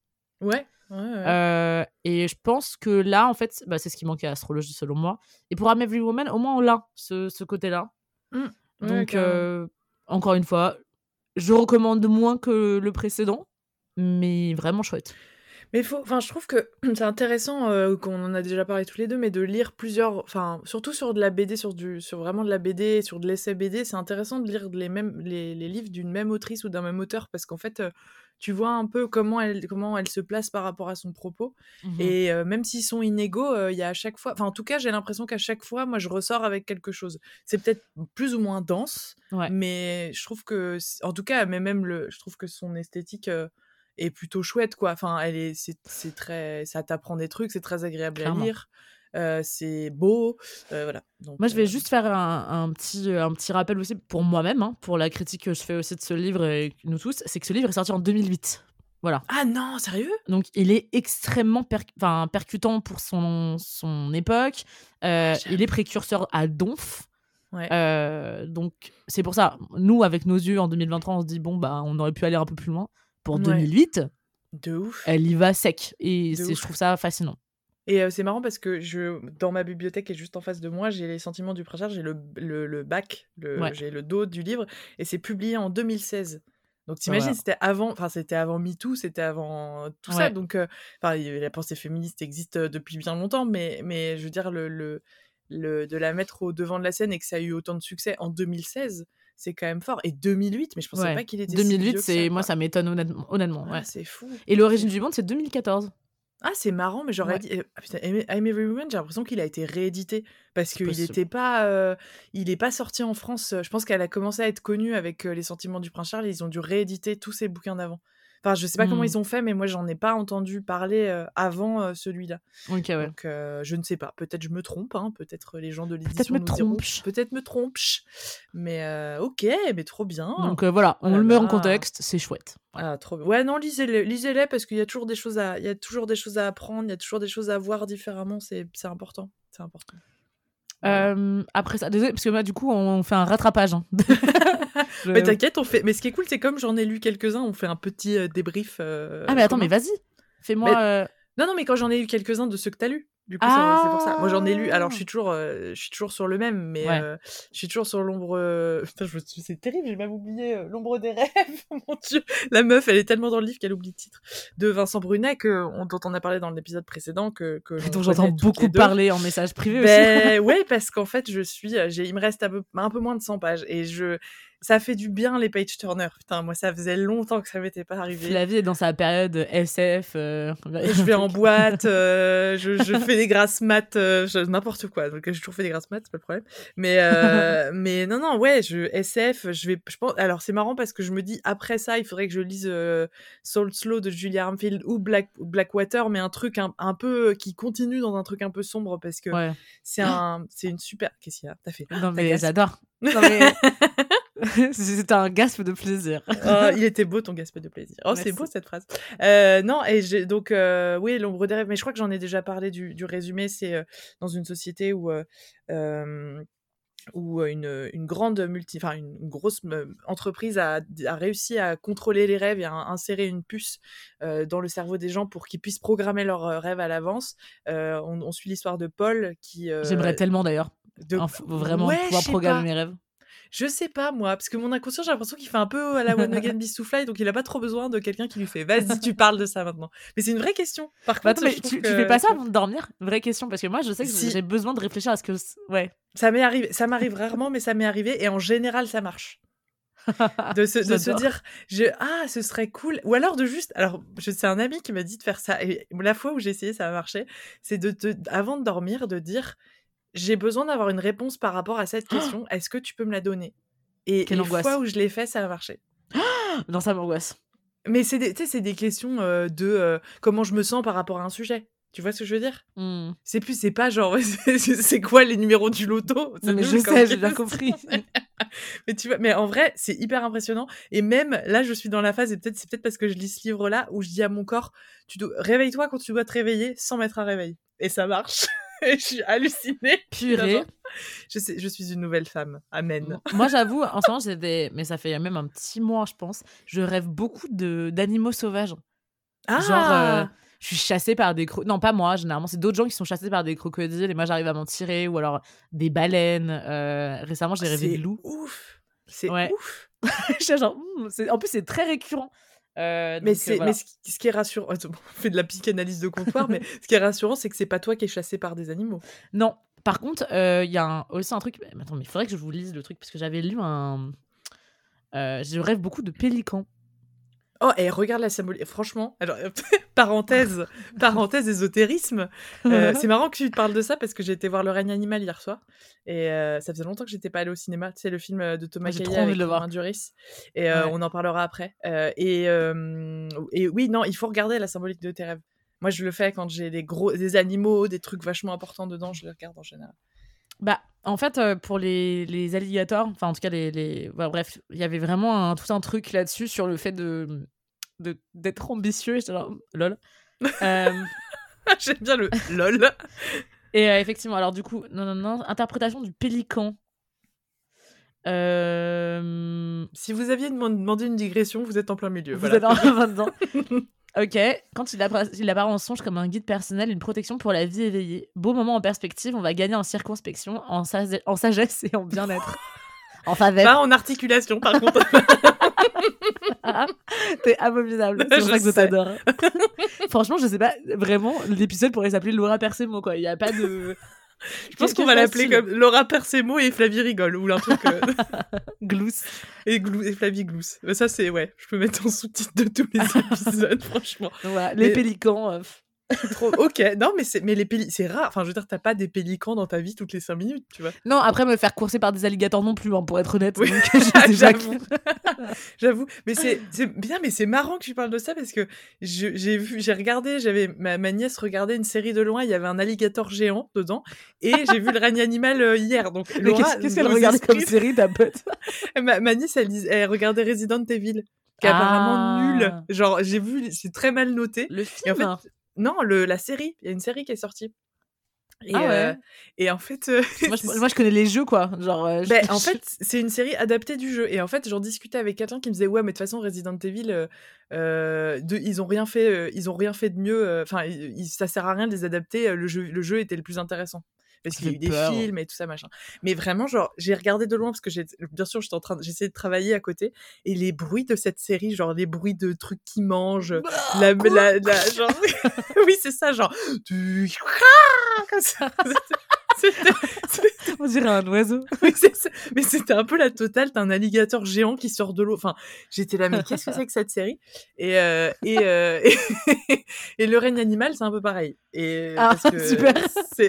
Ouais. Euh, et je pense que là, en fait, bah, c'est ce qui manquait à Astrologie, selon moi. Et pour I'm Every Woman, au moins, on l'a, ce, ce côté-là. Mmh. Donc, euh, encore une fois, je recommande moins que le précédent, mais vraiment chouette. Mais faut, enfin, je trouve que c'est intéressant euh, qu'on en a déjà parlé tous les deux, mais de lire plusieurs, enfin, surtout sur de la BD, sur du, sur vraiment de la BD, sur de l'essai BD, c'est intéressant de lire les mêmes, les, les livres d'une même autrice ou d'un même auteur parce qu'en fait, tu vois un peu comment elle, comment elle se place par rapport à son propos. Mmh Et euh, même s'ils sont inégaux, il y a à chaque fois, enfin, en tout cas, j'ai l'impression qu'à chaque fois, moi, je ressors avec quelque chose. C'est peut-être plus ou moins dense, mais je trouve que, en tout cas, mais même le, je trouve que son esthétique est plutôt chouette quoi. Enfin elle est c'est très ça t'apprend des trucs c'est très agréable à lire euh, c'est beau euh, voilà moi je vais euh juste faire un, petit un petit rappel aussi pour moi-même hein, pour la critique que je fais aussi de ce livre et nous tous c'est que ce livre est sorti en 2008 voilà. Ah non, sérieux? Donc il est extrêmement percutant pour son, son époque. Ah, il est précurseur à Donf. Ouais. donc c'est pour ça, nous avec nos yeux en 2023, on se dit bon bah on aurait pu aller un peu plus loin pour 2008, de ouf. elle y va sec. Et je trouve ça fascinant. Et c'est marrant parce que je, dans ma bibliothèque qui est juste en face de moi, j'ai les sentiments du prince j'ai le, le, bac, le, j'ai le dos du livre, et c'est publié en 2016. Donc t'imagines, c'était avant, enfin c'était avant MeToo, c'était avant tout ça. Donc, enfin, la pensée féministe existe depuis bien longtemps, mais, mais je veux dire, le, le, le, de la mettre au devant de la scène et que ça a eu autant de succès en 2016, c'est quand même fort. Et 2008, mais je pensais pas qu'il était 2008, c'est moi ça m'étonne honnêtement. honnêtement ouais. c'est fou. Et l'origine du monde, c'est 2014. Ah, c'est marrant, mais j'aurais dit. Ah, putain, I'm Every Woman, j'ai l'impression qu'il a été réédité parce qu'il n'était pas. Euh, il n'est pas sorti en France. Je pense qu'elle a commencé à être connue avec euh, Les Sentiments du Prince Charles. Et ils ont dû rééditer tous ses bouquins d'avant. Enfin, je sais pas comment mmh. ils ont fait, mais moi, j'en ai pas entendu parler euh, avant euh, celui-là. Ouais. Donc, euh, je ne sais pas. Peut-être je me trompe. Hein. Peut-être les gens de l'édition Peut-être me trompe. Peut-être me trompe. Mais ok, mais trop bien. Donc voilà, on le met en contexte. C'est chouette. Ah, trop bien. Ouais, non, lisez-les, lisez-les parce qu'il y a toujours des choses à, il y a toujours des choses à apprendre. Il y a toujours des choses à voir différemment. C'est, c'est important. C'est important. Après ça, désolé, parce que moi, du coup, on fait un rattrapage. Hein. Mais t'inquiète, on fait. Mais ce qui est cool, c'est comme j'en ai lu quelques-uns, on fait un petit euh, débrief. Euh, ah, mais attends, mais vas-y, fais-moi. Euh, non, non, mais quand j'en ai lu quelques-uns de ceux que t'as lus. Du coup, c'est pour ça. Moi, j'en ai lu. Alors, je suis toujours, je suis toujours sur le même, mais je suis toujours sur l'ombre. Putain, je... c'est terrible. J'ai même oublié l'ombre des rêves. Mon Dieu, la meuf, elle est tellement dans le livre qu'elle oublie le titre de Vincent Brunet que dont on a parlé dans l'épisode précédent que, que dont j'entends beaucoup parler en message privé ben, aussi. ouais, parce qu'en fait, je suis, il me reste un peu, un peu moins de 100 pages et je ça fait du bien les page turners. Putain, moi, ça faisait longtemps que ça m'était pas arrivé. La vie est dans sa période SF. Euh, je vais en boîte, euh, je, fais des grasses maths, euh, n'importe quoi. Donc, j'ai toujours fait des grasses maths, c'est pas le problème. Mais, mais non, non, ouais, je, SF, je vais, je pense, alors c'est marrant parce que je me dis, après ça, il faudrait que je lise Soul Slow de Julia Armfield ou Black, Blackwater, mais un truc un, un, peu qui continue dans un truc un peu sombre parce que c'est un, c'est une super. Qu'est-ce qu'il y a? T'as fait Non, mais j'adore. Non, mais... C'était un gasp de plaisir. oh, il était beau ton gasp de plaisir. Oh, c'est beau cette phrase. Euh, non, et donc, euh, oui, l'ombre des rêves, mais je crois que j'en ai déjà parlé du, du résumé. C'est euh, dans une société où. où une, une, grande multi, enfin une, grosse entreprise a, a, réussi à contrôler les rêves et à insérer une puce dans le cerveau des gens pour qu'ils puissent programmer leurs rêves à l'avance. On, on, suit l'histoire de Paul qui. J'aimerais tellement d'ailleurs. De... vraiment pouvoir programmer mes rêves. Je sais pas, moi, parce que mon inconscient, j'ai l'impression qu'il fait un peu à la One Again Beast to Fly, donc il a pas trop besoin de quelqu'un qui lui fait vas-y, tu parles de ça maintenant. Mais c'est une vraie question. Par bah, contre, tu, fais pas ça avant de dormir? Vraie question, parce que moi, je sais que j'ai besoin de réfléchir à ce que. Ouais. Ça m'est arrivé, ça m'arrive rarement, mais ça m'est arrivé, et en général, ça marche. de se, de se dire je, ah ce serait cool ou alors de juste alors c'est un ami qui m'a dit de faire ça et la fois où j'ai essayé ça a marché c'est de te avant de dormir de dire j'ai besoin d'avoir une réponse par rapport à cette question est-ce que tu peux me la donner? Et la fois où je l'ai fait ça a marché non ça m'angoisse mais c'est des, c'est des questions euh, de euh, comment je me sens par rapport à un sujet tu vois ce que je veux dire? Mmh. C'est plus, c'est pas genre, c'est quoi les numéros du loto? Mais je sais, j'ai bien compris. mais tu vois, mais en vrai, c'est hyper impressionnant. Et même là, je suis dans la phase, et peut-être c'est peut-être parce que je lis ce livre-là où je dis à mon corps, tu dois réveille-toi quand tu dois te réveiller sans mettre un réveil. Et ça marche. je suis hallucinée. Purée. Je sais, je suis une nouvelle femme. Amen. Moi, j'avoue, en ce moment, j'ai des... mais ça fait même un petit mois, je pense. Je rêve beaucoup de d'animaux sauvages. Ah. Genre. Euh, je suis chassée par des crocodiles. Non, pas moi, généralement, c'est d'autres gens qui sont chassés par des crocodiles et moi j'arrive à m'en tirer. Ou alors des baleines. Euh, récemment, j'ai rêvé de loups. ouf C'est ouf genre, hmm, En plus, c'est très récurrent. Euh, mais, c'est, euh, mais ce, qui est rassurant, on fait de la psychanalyse de comptoir, mais ce qui est rassurant, c'est que c'est pas toi qui es chassé par des animaux. Non. Par contre, il y a aussi un truc. attends, mais il faudrait que je vous lise le truc parce que j'avais lu un. je rêve beaucoup de pélicans. Oh, et regarde la symbolique. Franchement, alors, parenthèse, parenthèse ésotérisme. Euh, c'est marrant que tu te parles de ça parce que j'ai été voir Le règne animal hier soir. Et euh, ça faisait longtemps que j'étais pas allée au cinéma. Tu sais, le film euh, de Thomas ah, Caillet avec Romain Duris. Et on en parlera après. et, et oui, non, il faut regarder la symbolique de tes rêves. Moi, je le fais quand j'ai des gros, des animaux, des trucs vachement importants dedans, je les regarde en général. Bah, en fait, pour les, les alligators, enfin, en tout cas, les. les... bref, il y avait vraiment un, tout un truc là-dessus sur le fait de d'être ambitieux. Genre, lol. Euh, J'aime bien le lol. Et euh, effectivement, alors du coup, non, non, non, interprétation du pélican. Euh... Si vous aviez demandé une digression, vous êtes en plein milieu. Vous êtes en plein dedans. ok, quand il, apparaît, il apparaît en songe comme un guide personnel, une protection pour la vie éveillée. Beau moment en perspective, on va gagner en circonspection, en, en sagesse et en bien-être. en faveur. Pas en articulation, par contre. T'es abominable. C'est pour ça que je t'adore. Franchement, je sais pas, vraiment, l'épisode pourrait s'appeler Laura Persemo, quoi. Il n'y a pas de. Je pense qu'on va l'appeler comme Laura Persemo et Flavie rigole ou un truc. Euh... Glousse. Et, et Flavie Glousse. Ça, c'est, ouais, je peux mettre en sous-titre de tous les épisodes, franchement. les pélicans. Euh, ok, non, mais c'est mais les c'est rare. Enfin, je veux dire, t'as pas des pélicans dans ta vie toutes les 5 minutes, tu vois. Non, après me faire courser par des alligators non plus, hein, pour être honnête. J'avoue. mais c'est bien, mais c'est marrant que tu parles de ça parce que j'ai vu, j'ai regardé, j'avais ma, nièce regardait une série de loin, il y avait un alligator géant dedans, et j'ai vu le règne animal euh, hier. Donc, qu'est-ce qu'elle regardait comme série, ta pote? Ma, ma, nièce, elle, elle regardait Resident Evil qui est apparemment nul. Ah. Genre, j'ai vu, c'est très mal noté. Le film. en fait, non, le, la série. Il y a une série qui est sortie. Et, ah ouais. Euh, et en fait. Euh, moi, je, connais les jeux, quoi. Genre, euh, ben, en fait, c'est une série adaptée du jeu. Et en fait, j'en discutais avec quelqu'un qui me disait Ouais, mais de toute façon, Resident Evil, de, ils, ont rien fait, ils ont rien fait de mieux. Enfin, ça sert à rien de les adapter. Le jeu, le jeu était le plus intéressant parce qu'il y a eu des films et tout ça machin. Mais vraiment genre j'ai regardé de loin parce que j'ai bien sûr j'étais en train j'essayais de travailler à côté et les bruits de cette série genre les bruits de trucs qui mangent bah, la, la, la, genre oui c'est ça genre comme ça On dirait un oiseau. mais c'était un peu la totale. T'as un alligator géant qui sort de l'eau. Enfin, j'étais là, mais qu'est-ce que c'est que cette série? Et, euh, euh, et, et, le règne animal, c'est un peu pareil. Et ah, super.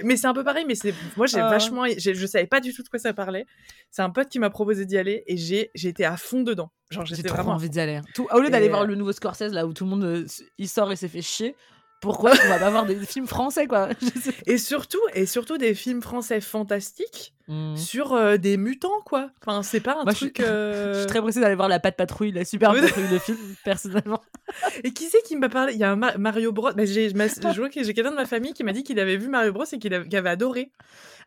Mais c'est un peu pareil, mais c'est moi j'ai ah. vachement, je savais pas du tout de quoi ça parlait. C'est un pote qui m'a proposé d'y aller et j'ai été à fond dedans. Genre j'étais vraiment envie d'y aller. Tout, au lieu d'aller voir le nouveau Scorsese là où tout le monde euh, il sort et s'est fait chier pourquoi on va pas voir des films français quoi Et surtout et surtout des films français fantastiques mmh. sur euh, des mutants quoi. Enfin c'est pas un truc. Je, suis très pressée d'aller voir la Patte Patrouille, la super patrouille de film personnellement. Et qui c'est qui m'a parlé? Il y a un Mario Bros. Bah, j'ai que j'ai quelqu'un de ma famille qui m'a dit qu'il avait vu Mario Bros et qu'il avait, adoré.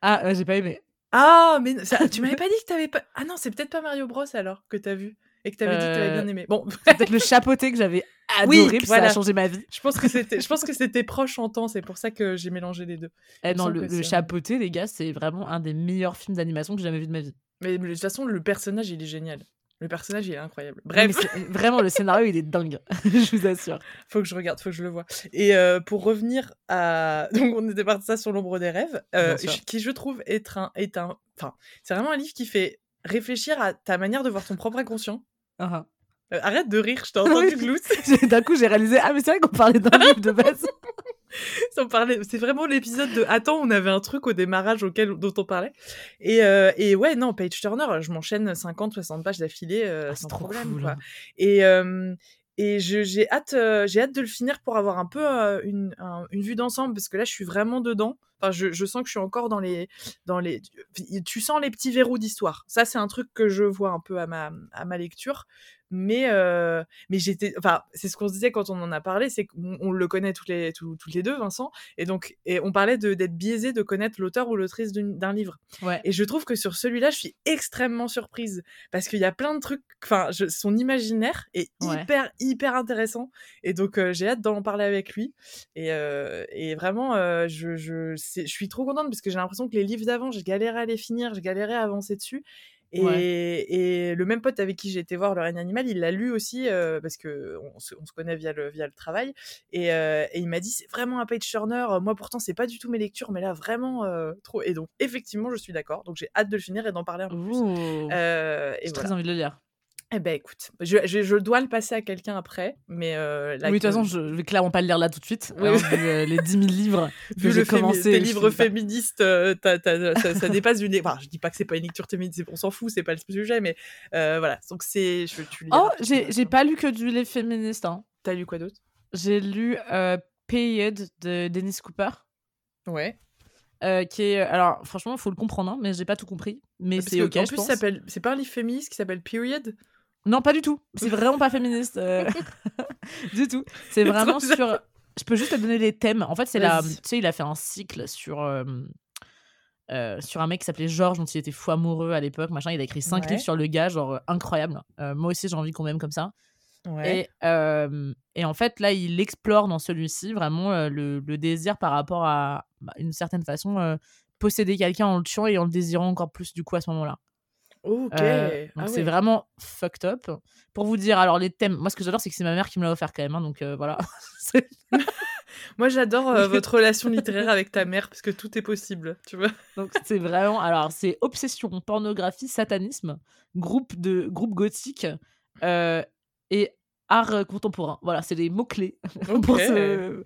Ah j'ai pas aimé. Ah mais tu m'avais pas dit que t'avais pas. Ah non c'est peut-être pas Mario Bros alors que t'as vu et que tu avais dit que tu avais bien euh, aimé. Bon, peut-être le chapeauté que j'avais adoré, ça a changé ma vie. Je pense que c'était, je pense que c'était proche en temps, c'est pour ça que j'ai mélangé les deux. Eh non, le, le chapeauté, les gars, c'est vraiment un des meilleurs films d'animation que j'ai jamais vu de ma vie. Mais de toute façon, le personnage, il est génial. Le personnage, il est incroyable. Bref. vraiment, le scénario, il est dingue. je vous assure. Faut que je regarde, faut que je le vois. Et euh, pour revenir à. Donc, on était parti ça sur l'ombre des rêves, euh, qui, je trouve, être un. Est un... Enfin, c'est vraiment un livre qui fait réfléchir à ta manière de voir ton propre inconscient. Uh-huh. Euh, arrête de rire, je t'ai entendu glousser. D'un coup, j'ai réalisé, ah, mais c'est vrai qu'on parlait d'un livre de base. c'est vraiment l'épisode de Attends, on avait un truc au démarrage auquel, dont on parlait. Et, euh, et ouais, non, Page Turner, je m'enchaîne 50, 60 pages d'affilée euh, ah, sans problème. quoi. Et, et j'ai hâte, j'ai hâte de le finir pour avoir un peu une, une, vue d'ensemble parce que là, je suis vraiment dedans. Enfin, je, je, sens que je suis encore dans les, dans les. Tu sens les petits verrous d'histoire. Ça, c'est un truc que je vois un peu à ma, à ma lecture mais euh, mais j'étais enfin c'est ce qu'on se disait quand on en a parlé c'est qu'on le connaît toutes les toutes les deux Vincent et donc et on parlait de d'être biaisé de connaître l'auteur ou l'autrice d'un livre ouais. et je trouve que sur celui-là je suis extrêmement surprise parce qu'il y a plein de trucs enfin son imaginaire est hyper hyper intéressant et donc euh, j'ai hâte d'en parler avec lui et euh, et vraiment je je je suis trop contente parce que j'ai l'impression que les livres d'avant j'ai galéré à les finir j'ai galéré à avancer dessus et, et, le même pote avec qui j'ai été voir Le règne animal, il l'a lu aussi euh, parce que on se, on se, connaît via le, via le travail. Et, euh, et il m'a dit c'est vraiment un page turner. Moi pourtant c'est pas du tout mes lectures, mais là vraiment euh, trop. Et donc effectivement je suis d'accord. Donc j'ai hâte de le finir et d'en parler un peu plus. j'ai très envie de le lire. Eh ben écoute, je, je, je, dois le passer à quelqu'un après, mais euh, oui, de toute façon, je vais clairement pas le lire là tout de suite. Oui. Euh, les 10 000 livres vu j'ai commencé. Tes livres féministes, euh, ça, ça, dépasse une. Enfin, je dis pas que c'est pas une lecture féministe, on s'en fout, c'est pas le sujet, mais euh, voilà. Donc c'est. Oh, j'ai pas lu que du livre féministe. Hein. T'as lu quoi d'autre? J'ai lu Period de Dennis Cooper. Ouais. qui est alors franchement faut le comprendre hein, mais j'ai pas tout compris mais c'est ok en plus c'est pas un livre féministe qui s'appelle Period? Non, pas du tout. C'est vraiment pas féministe. Euh, du tout. C'est vraiment sur. Je peux juste te donner les thèmes. En fait, c'est la. Tu sais, il a fait un cycle sur. Euh, euh, sur un mec qui s'appelait Georges, dont il était fou amoureux à l'époque. Machin, il a écrit cinq livres sur le gars, genre incroyable. moi aussi, j'ai envie qu'on m'aime comme ça. Et, et, en fait, là, il explore dans celui-ci vraiment le, le, désir par rapport à, bah, une certaine façon, posséder quelqu'un en le tuant et en le désirant encore plus, du coup, à ce moment-là. Ok. Euh, donc ah c'est vraiment fucked up. Pour vous dire, alors les thèmes, moi ce que j'adore, c'est que c'est ma mère qui me l'a offert quand même. Hein, donc euh, voilà. moi j'adore euh, votre relation littéraire avec ta mère parce que tout est possible, tu vois. Donc c'est vraiment, alors c'est obsession, pornographie, satanisme, groupe de groupe gothique et art contemporain. Voilà, c'est les mots clés pour ce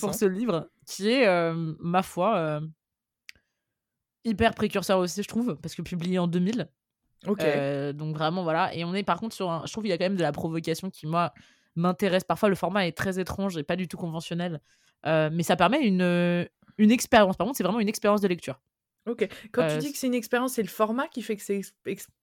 pour ce livre qui est ma foi hyper précurseur aussi, je trouve, parce que publié en 2000. Ok. Euh, donc vraiment, voilà. Et on est par contre sur un. Je trouve qu'il y a quand même de la provocation qui, moi, m'intéresse. Parfois, le format est très étrange et pas du tout conventionnel. Euh, mais ça permet une, une expérience. Par contre, c'est vraiment une expérience de lecture. Ok. Quand tu euh, dis que c'est une expérience, c'est le format qui fait que c'est.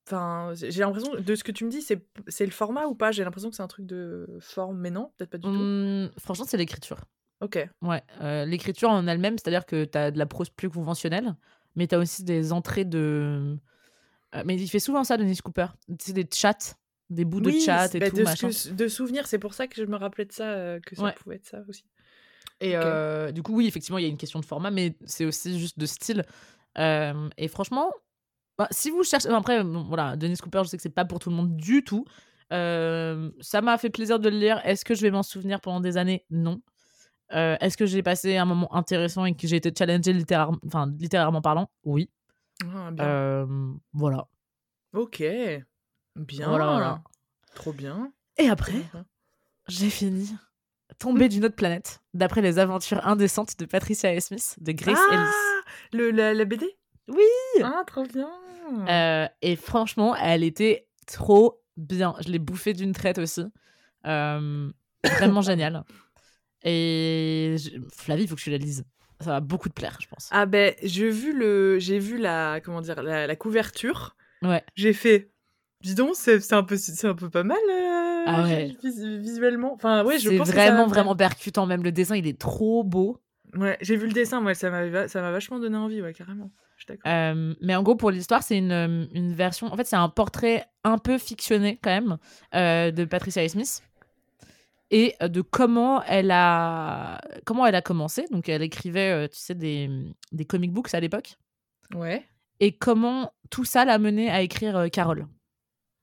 Enfin, j'ai l'impression, de ce que tu me dis, c'est le format ou pas? J'ai l'impression que c'est un truc de forme, mais non, peut-être pas du tout. Mmh, franchement, c'est l'écriture. Ok. Ouais. l'écriture en elle-même, c'est-à-dire que tu as de la prose plus conventionnelle mais tu as aussi des entrées de. Euh, mais il fait souvent ça, Denis Cooper. C'est des chats, des bouts de chat et bah, tout. De, machin. de souvenirs, c'est pour ça que je me rappelais de ça, euh, que ça pouvait être ça aussi. Et euh, du coup, oui, effectivement, il y a une question de format, mais c'est aussi juste de style. et franchement, bah, si vous cherchez. Après, voilà, Denis Cooper, je sais que c'est pas pour tout le monde du tout. ça m'a fait plaisir de le lire. Est-ce que je vais m'en souvenir pendant des années? Non. Est-ce que j'ai passé un moment intéressant et que j'ai été challengé littérairement, enfin, littérairement parlant? Oui. Ah, euh, voilà. Ok. Bien. Voilà, Trop bien. Et après, j'ai fini Tombé d'une autre planète, d'après les aventures indécentes de Patricia A. Smith, de Grace ah, Ellis. Le, la, BD Oui Ah, trop bien euh, Et franchement, elle était trop bien. Je l'ai bouffée d'une traite aussi. vraiment génial. Et Flavie, il faut que tu la lises. Ça va beaucoup te plaire, je pense. Ah ben, j'ai vu le, j'ai vu la, comment dire, la, couverture. Ouais. J'ai fait, dis donc, c'est un peu, c'est un peu pas mal. Euh, ah ouais. visuellement. Enfin, ouais, je pense. C'est vraiment, vraiment percutant. Même le dessin, il est trop beau. Ouais, j'ai vu le dessin, moi, ça m'a, ça m'a vachement donné envie, ouais, carrément. Euh, mais en gros, pour l'histoire, c'est une, une, version. En fait, c'est un portrait un peu fictionné quand même euh, de Patricia Smith et de comment elle a comment elle a commencé. Donc elle écrivait, tu sais, des, des comic books à l'époque. Ouais. Et comment tout ça l'a mené à écrire Carole.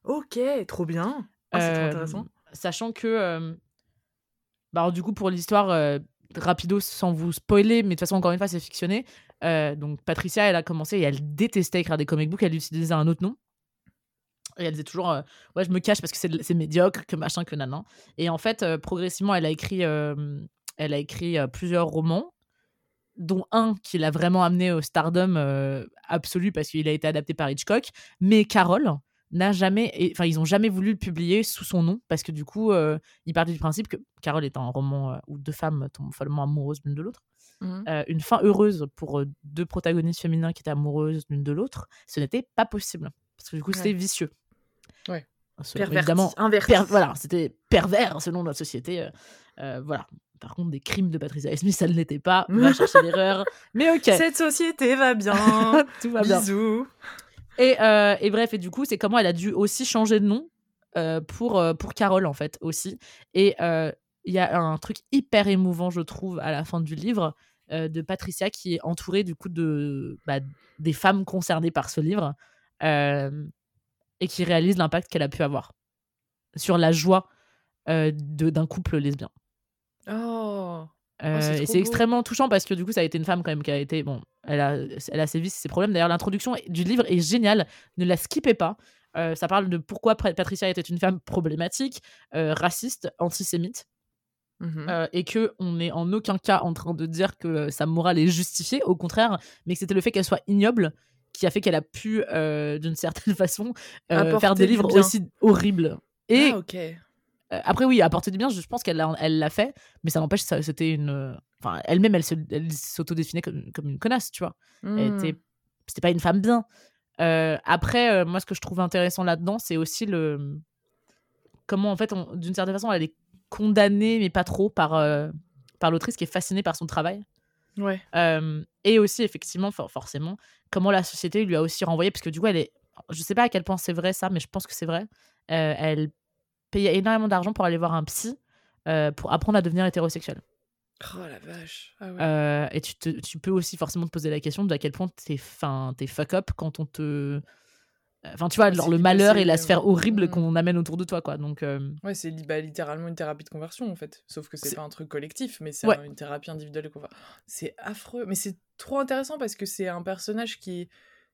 Ok, trop bien. Ah, c'est trop intéressant. Sachant que, bah, du coup, pour l'histoire, rapido sans vous spoiler, mais de toute façon, encore une fois, c'est fictionné. donc Patricia, elle a commencé et elle détestait écrire des comic books. Elle utilisait un autre nom. Et elle disait toujours, euh, ouais, je me cache parce que c'est médiocre, que machin, que nanan. Et en fait, euh, progressivement, elle a écrit, elle a écrit plusieurs romans, dont un qui l'a vraiment amené au stardom absolu parce qu'il a été adapté par Hitchcock. Mais Carole n'a jamais, enfin, ils ont jamais voulu le publier sous son nom parce que du coup, il partait du principe que Carole est un roman où deux femmes tombent follement amoureuses l'une de l'autre. Mmh. une fin heureuse pour deux protagonistes féminins qui étaient amoureuses l'une de l'autre, ce n'était pas possible. Parce que du coup, c'était vicieux. Ouais. évidemment, voilà, c'était pervers selon notre société. voilà. Par contre, des crimes de Patricia Smith, ça ne l'était pas. On va chercher l'erreur. Mais ok. Cette société va bien. Tout va Bisous. Et, et, bref, et du coup, c'est comment elle a dû aussi changer de nom pour, pour Carole, en fait, aussi. Et il y a un truc hyper émouvant, je trouve, à la fin du livre, de Patricia qui est entourée, du coup, de, bah, des femmes concernées par ce livre et qui réalise l'impact qu'elle a pu avoir sur la joie d'un couple lesbien. Oh, oh et c'est extrêmement touchant parce que du coup, ça a été une femme quand même qui a été. Bon, elle a, elle a ses vices, ses problèmes. D'ailleurs, l'introduction du livre est géniale. Ne la skippez pas. ça parle de pourquoi Patricia était une femme problématique, raciste, antisémite. Mmh et que on n'est en aucun cas en train de dire que sa morale est justifiée, au contraire, mais que c'était le fait qu'elle soit ignoble qui a fait qu'elle a pu, d'une certaine façon, faire des livres aussi horribles. Et ah, ok. après, oui, apporter du bien, je pense qu'elle l'a, elle fait, mais ça n'empêche, c'était une. Enfin, elle-même, elle, elle s'autodéfinait comme, comme une connasse, tu vois. Elle était, mmh. c'était pas une femme bien. après, moi, ce que je trouve intéressant là-dedans, c'est aussi le. Comment, en fait, d'une certaine façon, elle est condamnée, mais pas trop, par, par l'autrice qui est fascinée par son travail. Ouais. et aussi, effectivement, forcément, comment la société lui a aussi renvoyé, parce que du coup, elle est. Je sais pas à quel point c'est vrai ça, mais je pense que c'est vrai. elle payait énormément d'argent pour aller voir un psy pour apprendre à devenir hétérosexuel. Oh la vache. Ah et tu, te, tu, peux aussi forcément te poser la question de à quel point t'es, t'es fuck up quand on te Enfin, tu vois, le malheur et la sphère horrible qu'on amène autour de toi, quoi. Donc, euh, Ouais, c'est bah, littéralement une thérapie de conversion, en fait. Sauf que c'est pas un truc collectif, mais c'est une thérapie individuelle. C'est affreux, mais c'est trop intéressant parce que c'est un personnage qui,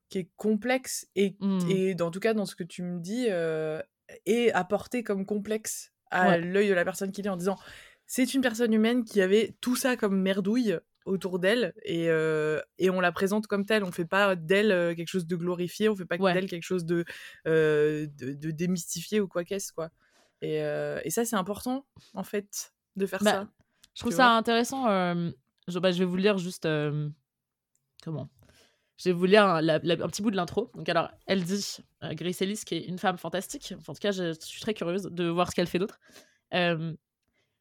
qui est complexe et, mmh. et, en tout cas, dans ce que tu me dis, euh, est apporté comme complexe à l'œil de la personne qui est en disant c'est une personne humaine qui avait tout ça comme merdouille autour d'elle et, euh, et, on la présente comme telle. On fait pas d'elle euh, quelque chose de glorifié, on fait pas d'elle quelque chose de, euh, de, démystifié ou quoi qu'est-ce quoi. Et, et ça c'est important en fait de faire bah, ça. Je trouve ça intéressant. Je, bah, je, vais vous lire juste comment? Je vais vous lire un, petit bout de l'intro. Donc alors, elle dit, Grace Ellis, qui est une femme fantastique. en tout cas, je, je, suis très curieuse de voir ce qu'elle fait d'autre.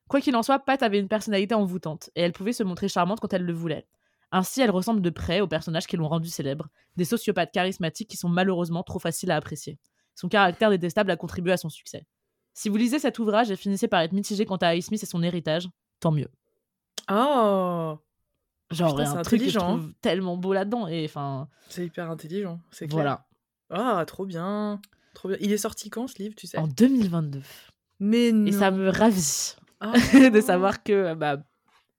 Quoi qu'il en soit, Pat avait une personnalité envoûtante, et elle pouvait se montrer charmante quand elle le voulait. Ainsi, elle ressemble de près aux personnages qui l'ont rendue célèbre, des sociopathes charismatiques qui sont malheureusement trop faciles à apprécier. Son caractère détestable a contribué à son succès. Si vous lisez cet ouvrage et finissez par être mitigé quant à Smith et son héritage, tant mieux. Oh Genre, un truc que je trouve tellement beau là-dedans. Et enfin. C'est hyper intelligent, c'est clair. Voilà. Ah, trop bien. Trop bien. Il est sorti quand ce livre, tu sais? En 2022. Mais non. Et ça me ravit. Ah. de savoir que bah,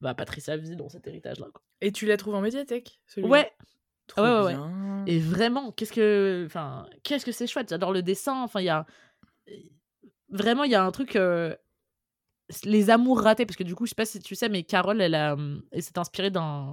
bah, Patricia vit dans cet héritage-là. Et tu l'as trouvé en médiathèque Ouais. Trop ouais, ouais, Et vraiment, qu'est-ce que, enfin, qu'est-ce que c'est chouette? J'adore le dessin. Enfin, il y a vraiment, il y a un truc. Euh, les amours ratés, parce que du coup, je sais pas si tu sais, mais Carole, elle, a... elle s'est inspirée d'un.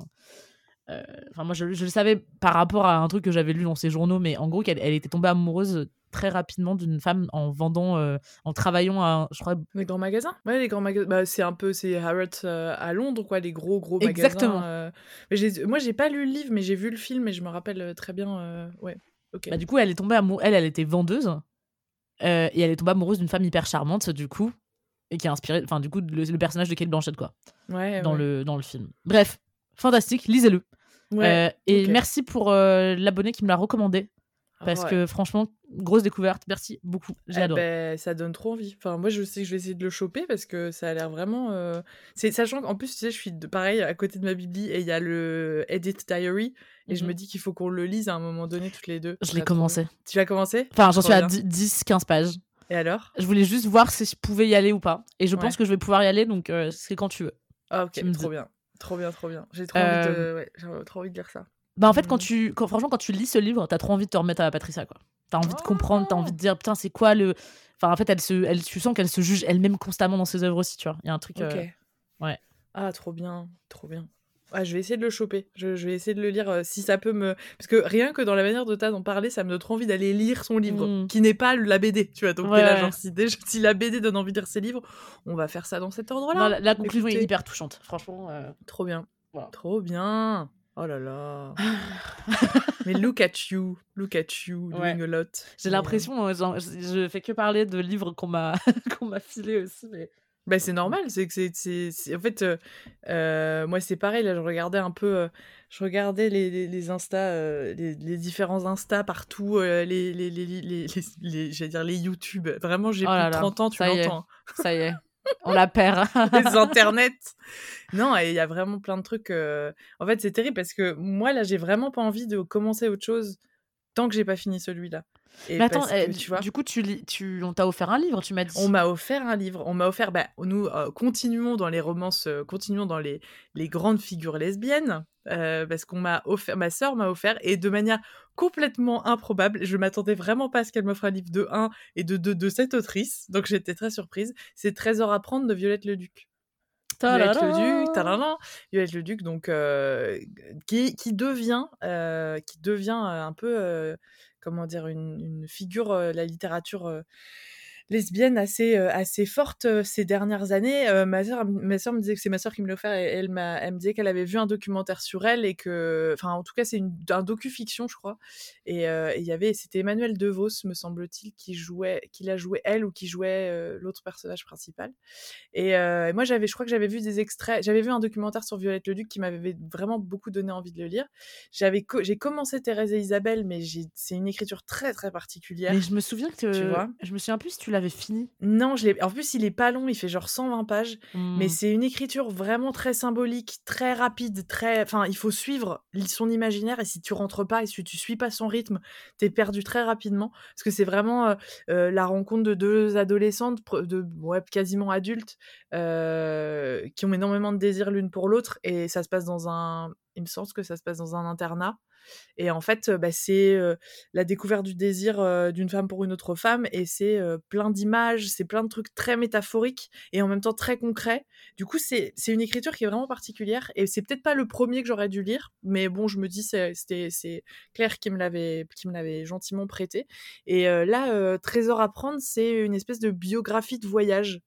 Euh, enfin, moi, je, je, le savais par rapport à un truc que j'avais lu dans ses journaux, mais en gros, qu'elle elle était tombée amoureuse très rapidement d'une femme en vendant, euh, en travaillant à, je crois. Les grands magasins? Ouais, les grands magasins. Bah, c'est un peu, c'est Harrods euh, à Londres, quoi, les gros, gros magasins. Exactement. Euh. Mais moi, j'ai pas lu le livre, mais j'ai vu le film et je me rappelle très bien. ouais, ok. Bah, du coup, elle est tombée amoureuse. Elle, elle était vendeuse. et elle est tombée amoureuse d'une femme hyper charmante, du coup. Et qui a inspiré, enfin, du coup, le, personnage de Kate Blanchett, quoi. Ouais, dans, Le, dans le film. Bref, fantastique, lisez-le. Ouais, et merci pour l'abonné qui me l'a recommandé. Parce que franchement, grosse découverte. Merci beaucoup. J'ai eh ben, ça donne trop envie. Enfin, moi, je sais que je vais essayer de le choper parce que ça a l'air vraiment. Euh, c'est sachant qu'en plus, tu sais, je suis pareil à côté de ma bibli et il y a le Edit Diary et je me mhm. dis qu'il faut qu'on le lise à un moment donné toutes les deux. Je l'ai commencé. Tu l'as commencé? Enfin, j'en suis à 10-15 pages. Et alors? Je voulais juste voir si je pouvais y aller ou pas. Et je pense que je vais pouvoir y aller, donc euh, c'est quand tu veux. Ah, ok, trop bien. Trop bien, trop bien. J'ai trop, envie de... Euh, ouais, trop envie de lire ça. Bah en fait, quand mmh. tu, franchement, quand tu lis ce livre, t'as trop envie de te remettre à Patricia, quoi. T'as envie de comprendre, t'as envie de dire, putain, c'est quoi le. Enfin, en fait, elle se, elle, tu sens qu'elle se juge elle-même constamment dans ses œuvres aussi, tu vois. Il y a un truc. Ok. Ouais. Ah, trop bien, trop bien. Ah, je vais essayer de le choper. Je, vais essayer de le lire euh, si ça peut me. Parce que rien que dans la manière de d'en parler, ça me donne trop envie d'aller lire son livre, Mm. qui n'est pas la BD. Tu vois, donc Ouais, t'es là, ouais. genre, si, déjà, si la BD donne envie de lire ses livres, on va faire ça dans cet ordre-là. La, la conclusion est hyper touchante, franchement. euh, Trop bien. Voilà. Trop bien. Oh là là. Mais look at you. Look at you Ouais. doing a lot. J'ai l'impression, euh, genre, je, fais que parler de livres qu'on m'a qu'on m'a filé aussi, mais. Bah, c'est normal, c'est que c'est, En fait, euh, euh, moi, c'est pareil, là, je regardais un peu... euh, je regardais les, les, les Insta, euh, les, les différents Insta partout, les, les, les, les, les, j'allais dire les YouTube. Vraiment, j'ai Oh plus de là, 30 ans, tu l'entends. Ça y est, on la perd. les internets. Non, et il y a vraiment plein de trucs. euh, En fait, c'est terrible parce que moi, là, j'ai vraiment pas envie de commencer autre chose tant que j'ai pas fini celui-là. Et Mais attends, que, eh, tu vois, du coup, tu, lis- tu, on t'a offert un livre, tu m'as dit. on m'a offert un livre. On m'a offert. Bah, nous euh, continuons dans les romances, euh, continuons dans les, les grandes figures lesbiennes. euh, parce qu'on m'a offert, ma sœur m'a offert, et de manière complètement improbable, je m'attendais vraiment pas à ce qu'elle m'offre un livre de 1 et de 2 de cette autrice, donc j'étais très surprise. C'est Trésor à prendre de Violette Leduc. Violette Leduc, tadadam, Violette Leduc, donc euh, qui, qui devient, euh, qui devient euh, un peu, euh, comment dire, une, une figure euh, la littérature euh, lesbienne assez, euh, assez forte euh, ces dernières années. Euh, ma sœur me disait que c'est ma sœur qui me l'a offert et elle, m'a, elle me disait qu'elle avait vu un documentaire sur elle et que, enfin, en tout cas, c'est une, un docu-fiction, je crois. Et il y avait, c'était Emmanuel DeVos, me semble-t-il, qui jouait, qui la jouait elle ou qui jouait l'autre personnage principal. Et moi, j'avais, je crois que j'avais vu des extraits, j'avais vu un documentaire sur Violette Leduc qui m'avait vraiment beaucoup donné envie de le lire. J'avais, co- j'ai commencé Thérèse et Isabelle, mais j'ai, c'est une écriture très très particulière. Mais je me souviens que. Tu vois? Je me souviens plus si tu l'avais fini. Non, je l'ai. En plus, il est pas long, il fait genre 120 pages, mais Hmm. c'est une écriture vraiment très symbolique, très rapide, très. Enfin, il faut suivre son imaginaire et si tu rentres pas et si tu suis pas son rythme, t'es perdu très rapidement parce que c'est vraiment euh, euh, la rencontre de deux adolescentes, de ouais, quasiment adultes, euh, qui ont énormément de désir l'une pour l'autre et ça se passe dans un. Il me semble que ça se passe dans un internat. Et en fait, euh, bah, c'est euh, la découverte du désir euh, d'une femme pour une autre femme, et c'est plein d'images, c'est plein de trucs très métaphoriques et en même temps très concrets. Du coup, c'est une écriture qui est vraiment particulière, et c'est peut-être pas le premier que j'aurais dû lire, mais bon, je me dis, c'est- Claire qui me l'avait gentiment prêté. Et là, Trésor à prendre, c'est une espèce de biographie de voyage.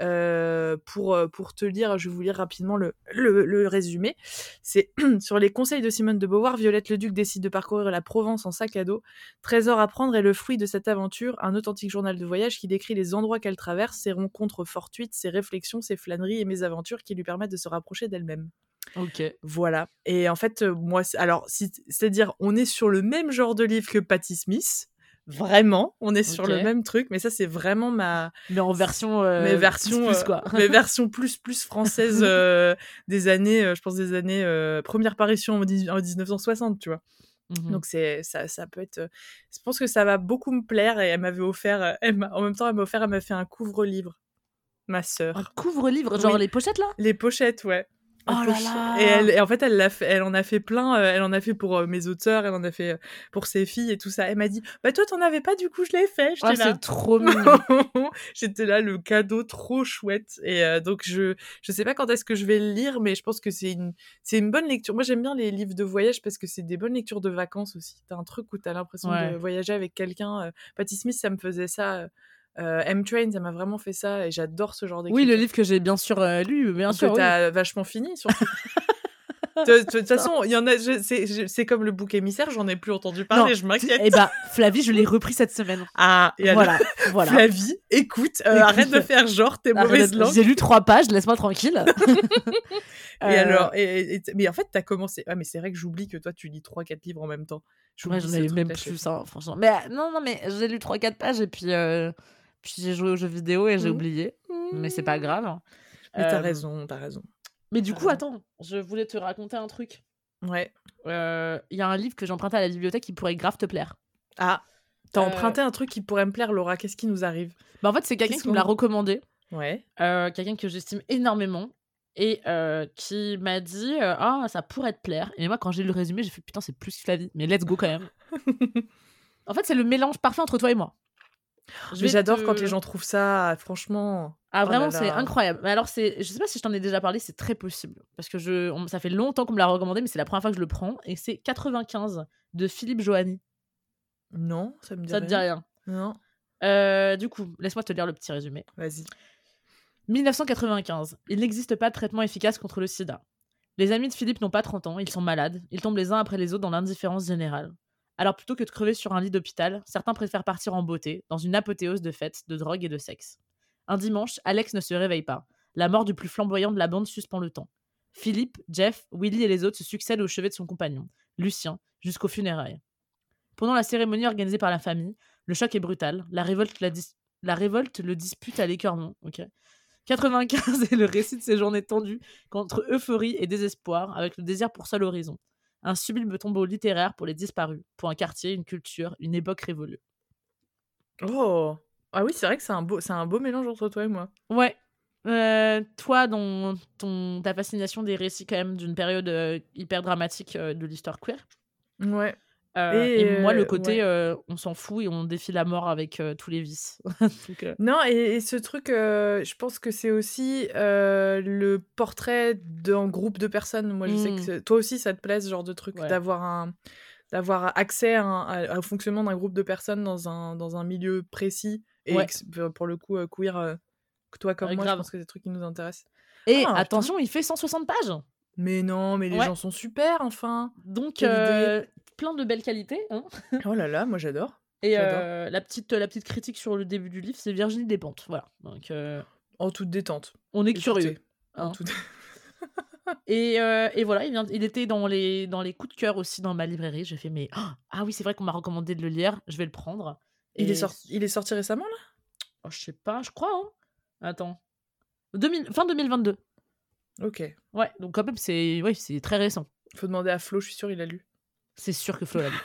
Euh, pour, euh, pour te lire, je vais vous lire rapidement le, le, le résumé. C'est sur les conseils de Simone de Beauvoir, Violette Leduc décide de parcourir la Provence en sac à dos. Trésor à prendre est le fruit de cette aventure, un authentique journal de voyage qui décrit les endroits qu'elle traverse, ses rencontres fortuites, ses réflexions, ses flâneries et mésaventures qui lui permettent de se rapprocher d'elle-même. Ok. Voilà. Et en fait, euh, moi, alors, si- c'est-à-dire, on est sur le même genre de livre que Patti Smith. Vraiment, on est sur le même truc, mais ça, c'est vraiment ma, Mais en version. euh, mes versions, plus, euh, quoi. mes versions plus plus françaises euh, des années, je pense des années euh, première parution en, dix- en 1960, tu vois. Mhm. Donc c'est ça, ça peut être. Je pense que ça va beaucoup me plaire et elle m'avait offert, elle en même temps, elle m'a offert, elle m'a fait un couvre-livre, ma sœur. Un couvre-livre, genre Oui. les pochettes là? Les pochettes, ouais. Oh là là Et, elle, et en fait, elle, l'a fait, elle en a fait plein. euh, elle en a fait pour euh, mes auteurs, elle en a fait euh, pour ses filles et tout ça. Elle m'a dit Bah, toi, t'en avais pas, du coup, je l'ai fait. J'étais là. c'est trop mignon. J'étais là, le cadeau trop chouette. Et euh, donc, je je sais pas quand est-ce que je vais le lire, mais je pense que c'est une, c'est une bonne lecture. Moi, j'aime bien les livres de voyage parce que c'est des bonnes lectures de vacances aussi. T'as un truc où t'as l'impression Ouais. de voyager avec quelqu'un. euh, Patti Smith, ça me faisait ça. euh, euh, M-Train, ça m'a vraiment fait ça et j'adore ce genre d'écriture. Oui, le livre que j'ai bien sûr euh, lu, bien que sûr. oui. t'as vachement fini, surtout. De toute façon, il y en a. C'est comme le bouc émissaire, j'en ai plus entendu parler, Non, je m'inquiète. Eh bah, Flavie, je l'ai repris cette semaine. Ah, et Voilà, voilà. Flavie, écoute, euh, Écoute, arrête de faire genre tes Arrête, mauvaises langues. J'ai lu trois pages, laisse-moi tranquille. Et Euh, alors, et, et- mais en fait, t'as commencé. Ah, mais c'est vrai que j'oublie que toi, tu lis 3-4 livres en même temps. Moi, j'en avais même plus, hein, franchement. Mais non, non, mais j'ai lu 3-4 pages et puis, euh, puis j'ai joué aux jeux vidéo et j'ai Mhm. oublié. Mais c'est pas grave. hein. Mais t'as Euh, raison, t'as raison. Mais du coup, raison. attends, je voulais te raconter un truc. Ouais. Euh, Il y a un livre que j'ai emprunté à la bibliothèque qui pourrait grave te plaire. Ah, t'as Euh, emprunté un truc qui pourrait me plaire, Laura. Qu'est-ce qui nous arrive? Bah, en fait, c'est quelqu'un qui me l'a recommandé. Ouais. euh, quelqu'un que j'estime énormément et euh, qui m'a dit euh, ah ça pourrait te plaire et moi quand j'ai lu le résumé j'ai fait putain c'est plus Flavie mais let's go quand même En fait, c'est le mélange parfait entre toi et moi. J'adore quand les gens trouvent ça, franchement. Ah, oh vraiment, c'est incroyable. Mais alors, c'est, je sais pas si je t'en ai déjà parlé, c'est très possible. Parce que je, ça fait longtemps qu'on me l'a recommandé, mais c'est la première fois que je le prends. Et c'est 95 de Philippe Johanny. Non, ça me dit ça te dit rien. Non. Euh, du coup, laisse-moi te lire le petit résumé. Vas-y. 1995. Il n'existe pas de traitement efficace contre le sida. Les amis de Philippe n'ont pas 30 ans, ils sont malades, ils tombent les uns après les autres dans l'indifférence générale. Alors plutôt que de crever sur un lit d'hôpital, certains préfèrent partir en beauté, dans une apothéose de fêtes, de drogue et de sexe. Un dimanche, Alex ne se réveille pas. La mort du plus flamboyant de la bande suspend le temps. Philippe, Jeff, Willy et les autres se succèdent au chevet de son compagnon, Lucien, jusqu'aux funérailles. Pendant la cérémonie organisée par la famille, le choc est brutal, la révolte, le dispute à l'écœurement. 95 est le récit de ces journées tendues, contre euphorie et désespoir, avec le désir pour seul horizon. Un sublime tombeau littéraire pour les disparus, pour un quartier, une culture, une époque révolue. Oh Ah oui, c'est vrai que c'est un, beau, un beau mélange entre toi et moi. Ouais. Euh, toi, dans ton, ta fascination des récits quand même d'une période euh, hyper dramatique euh, de l'histoire queer? Ouais. Euh, et, moi, le côté, euh, on s'en fout et on défie la mort avec euh, tous les vices. non, et, ce truc, je pense que c'est aussi le portrait d'un groupe de personnes. Moi, je sais que mmh. toi aussi, ça te plaît ce genre de truc, d'avoir un d'avoir accès à au fonctionnement d'un groupe de personnes dans un, dans un milieu précis et pour le coup queer toi comme moi je pense que c'est des trucs qui nous intéressent. Et ah, attention il fait 160 pages. Mais non mais les gens sont super enfin. Donc plein de belles qualités. Hein oh là là, moi j'adore. Et euh, la, petite, la petite critique sur le début du livre, c'est Virginie Despentes. Voilà. Donc, euh, En toute détente. On est curieux. Hein. et, euh, et, voilà, il, vient, il était dans les, dans les coups de cœur aussi dans ma librairie. J'ai fait, mais ah oui, c'est vrai qu'on m'a recommandé de le lire, je vais le prendre. Il, est sorti, il est sorti récemment là? Oh, Je sais pas, je crois. Hein. Attends. 2000, fin 2022. Ok. Ouais, donc quand même, c'est ouais, très récent. Faut demander à Flo, je suis sûr, il a lu. C'est sûr que Flo l'a lu.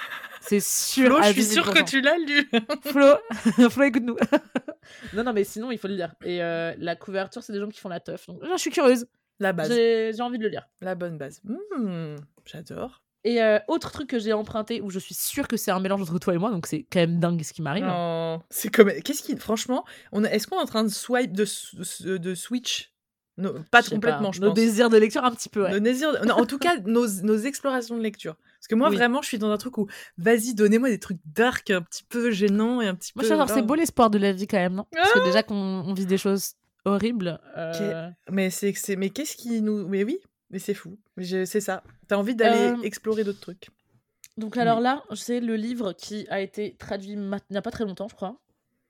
C'est sûr. Flo, je suis sûr que tu l'as lu. Flo, Flo écoute-nous. non, non, mais sinon, il faut le lire. Et euh, la couverture, c'est des gens qui font la teuf. Donc, je suis curieuse. La base. J'ai envie de le lire. La bonne base. Mmh, j'adore. Et euh, autre truc que j'ai emprunté où je suis sûre que c'est un mélange entre toi et moi, donc c'est quand même dingue ce qui m'arrive. Oh, c'est comme. Qu'est-ce qui. Franchement, on est-ce qu'on est en train de swipe, de, de switch? Pas complètement, je nos désirs de lecture, un petit peu. Ouais. Nos désirs, en tout cas, nos, nos, explorations de lecture. Parce que moi, vraiment, je suis dans un truc où, vas-y, donnez-moi des trucs dark, un petit peu gênants et un petit moi, peu. Moi, c'est beau l'espoir de la vie quand même, non? Parce que ah déjà qu'on vit des choses horribles. Euh... Mais c'est, mais qu'est-ce qui nous, mais oui, mais c'est fou. C'est ça. T'as envie d'aller euh, explorer d'autres trucs. Donc alors là, c'est le livre qui a été traduit il n'y a pas très longtemps, je crois.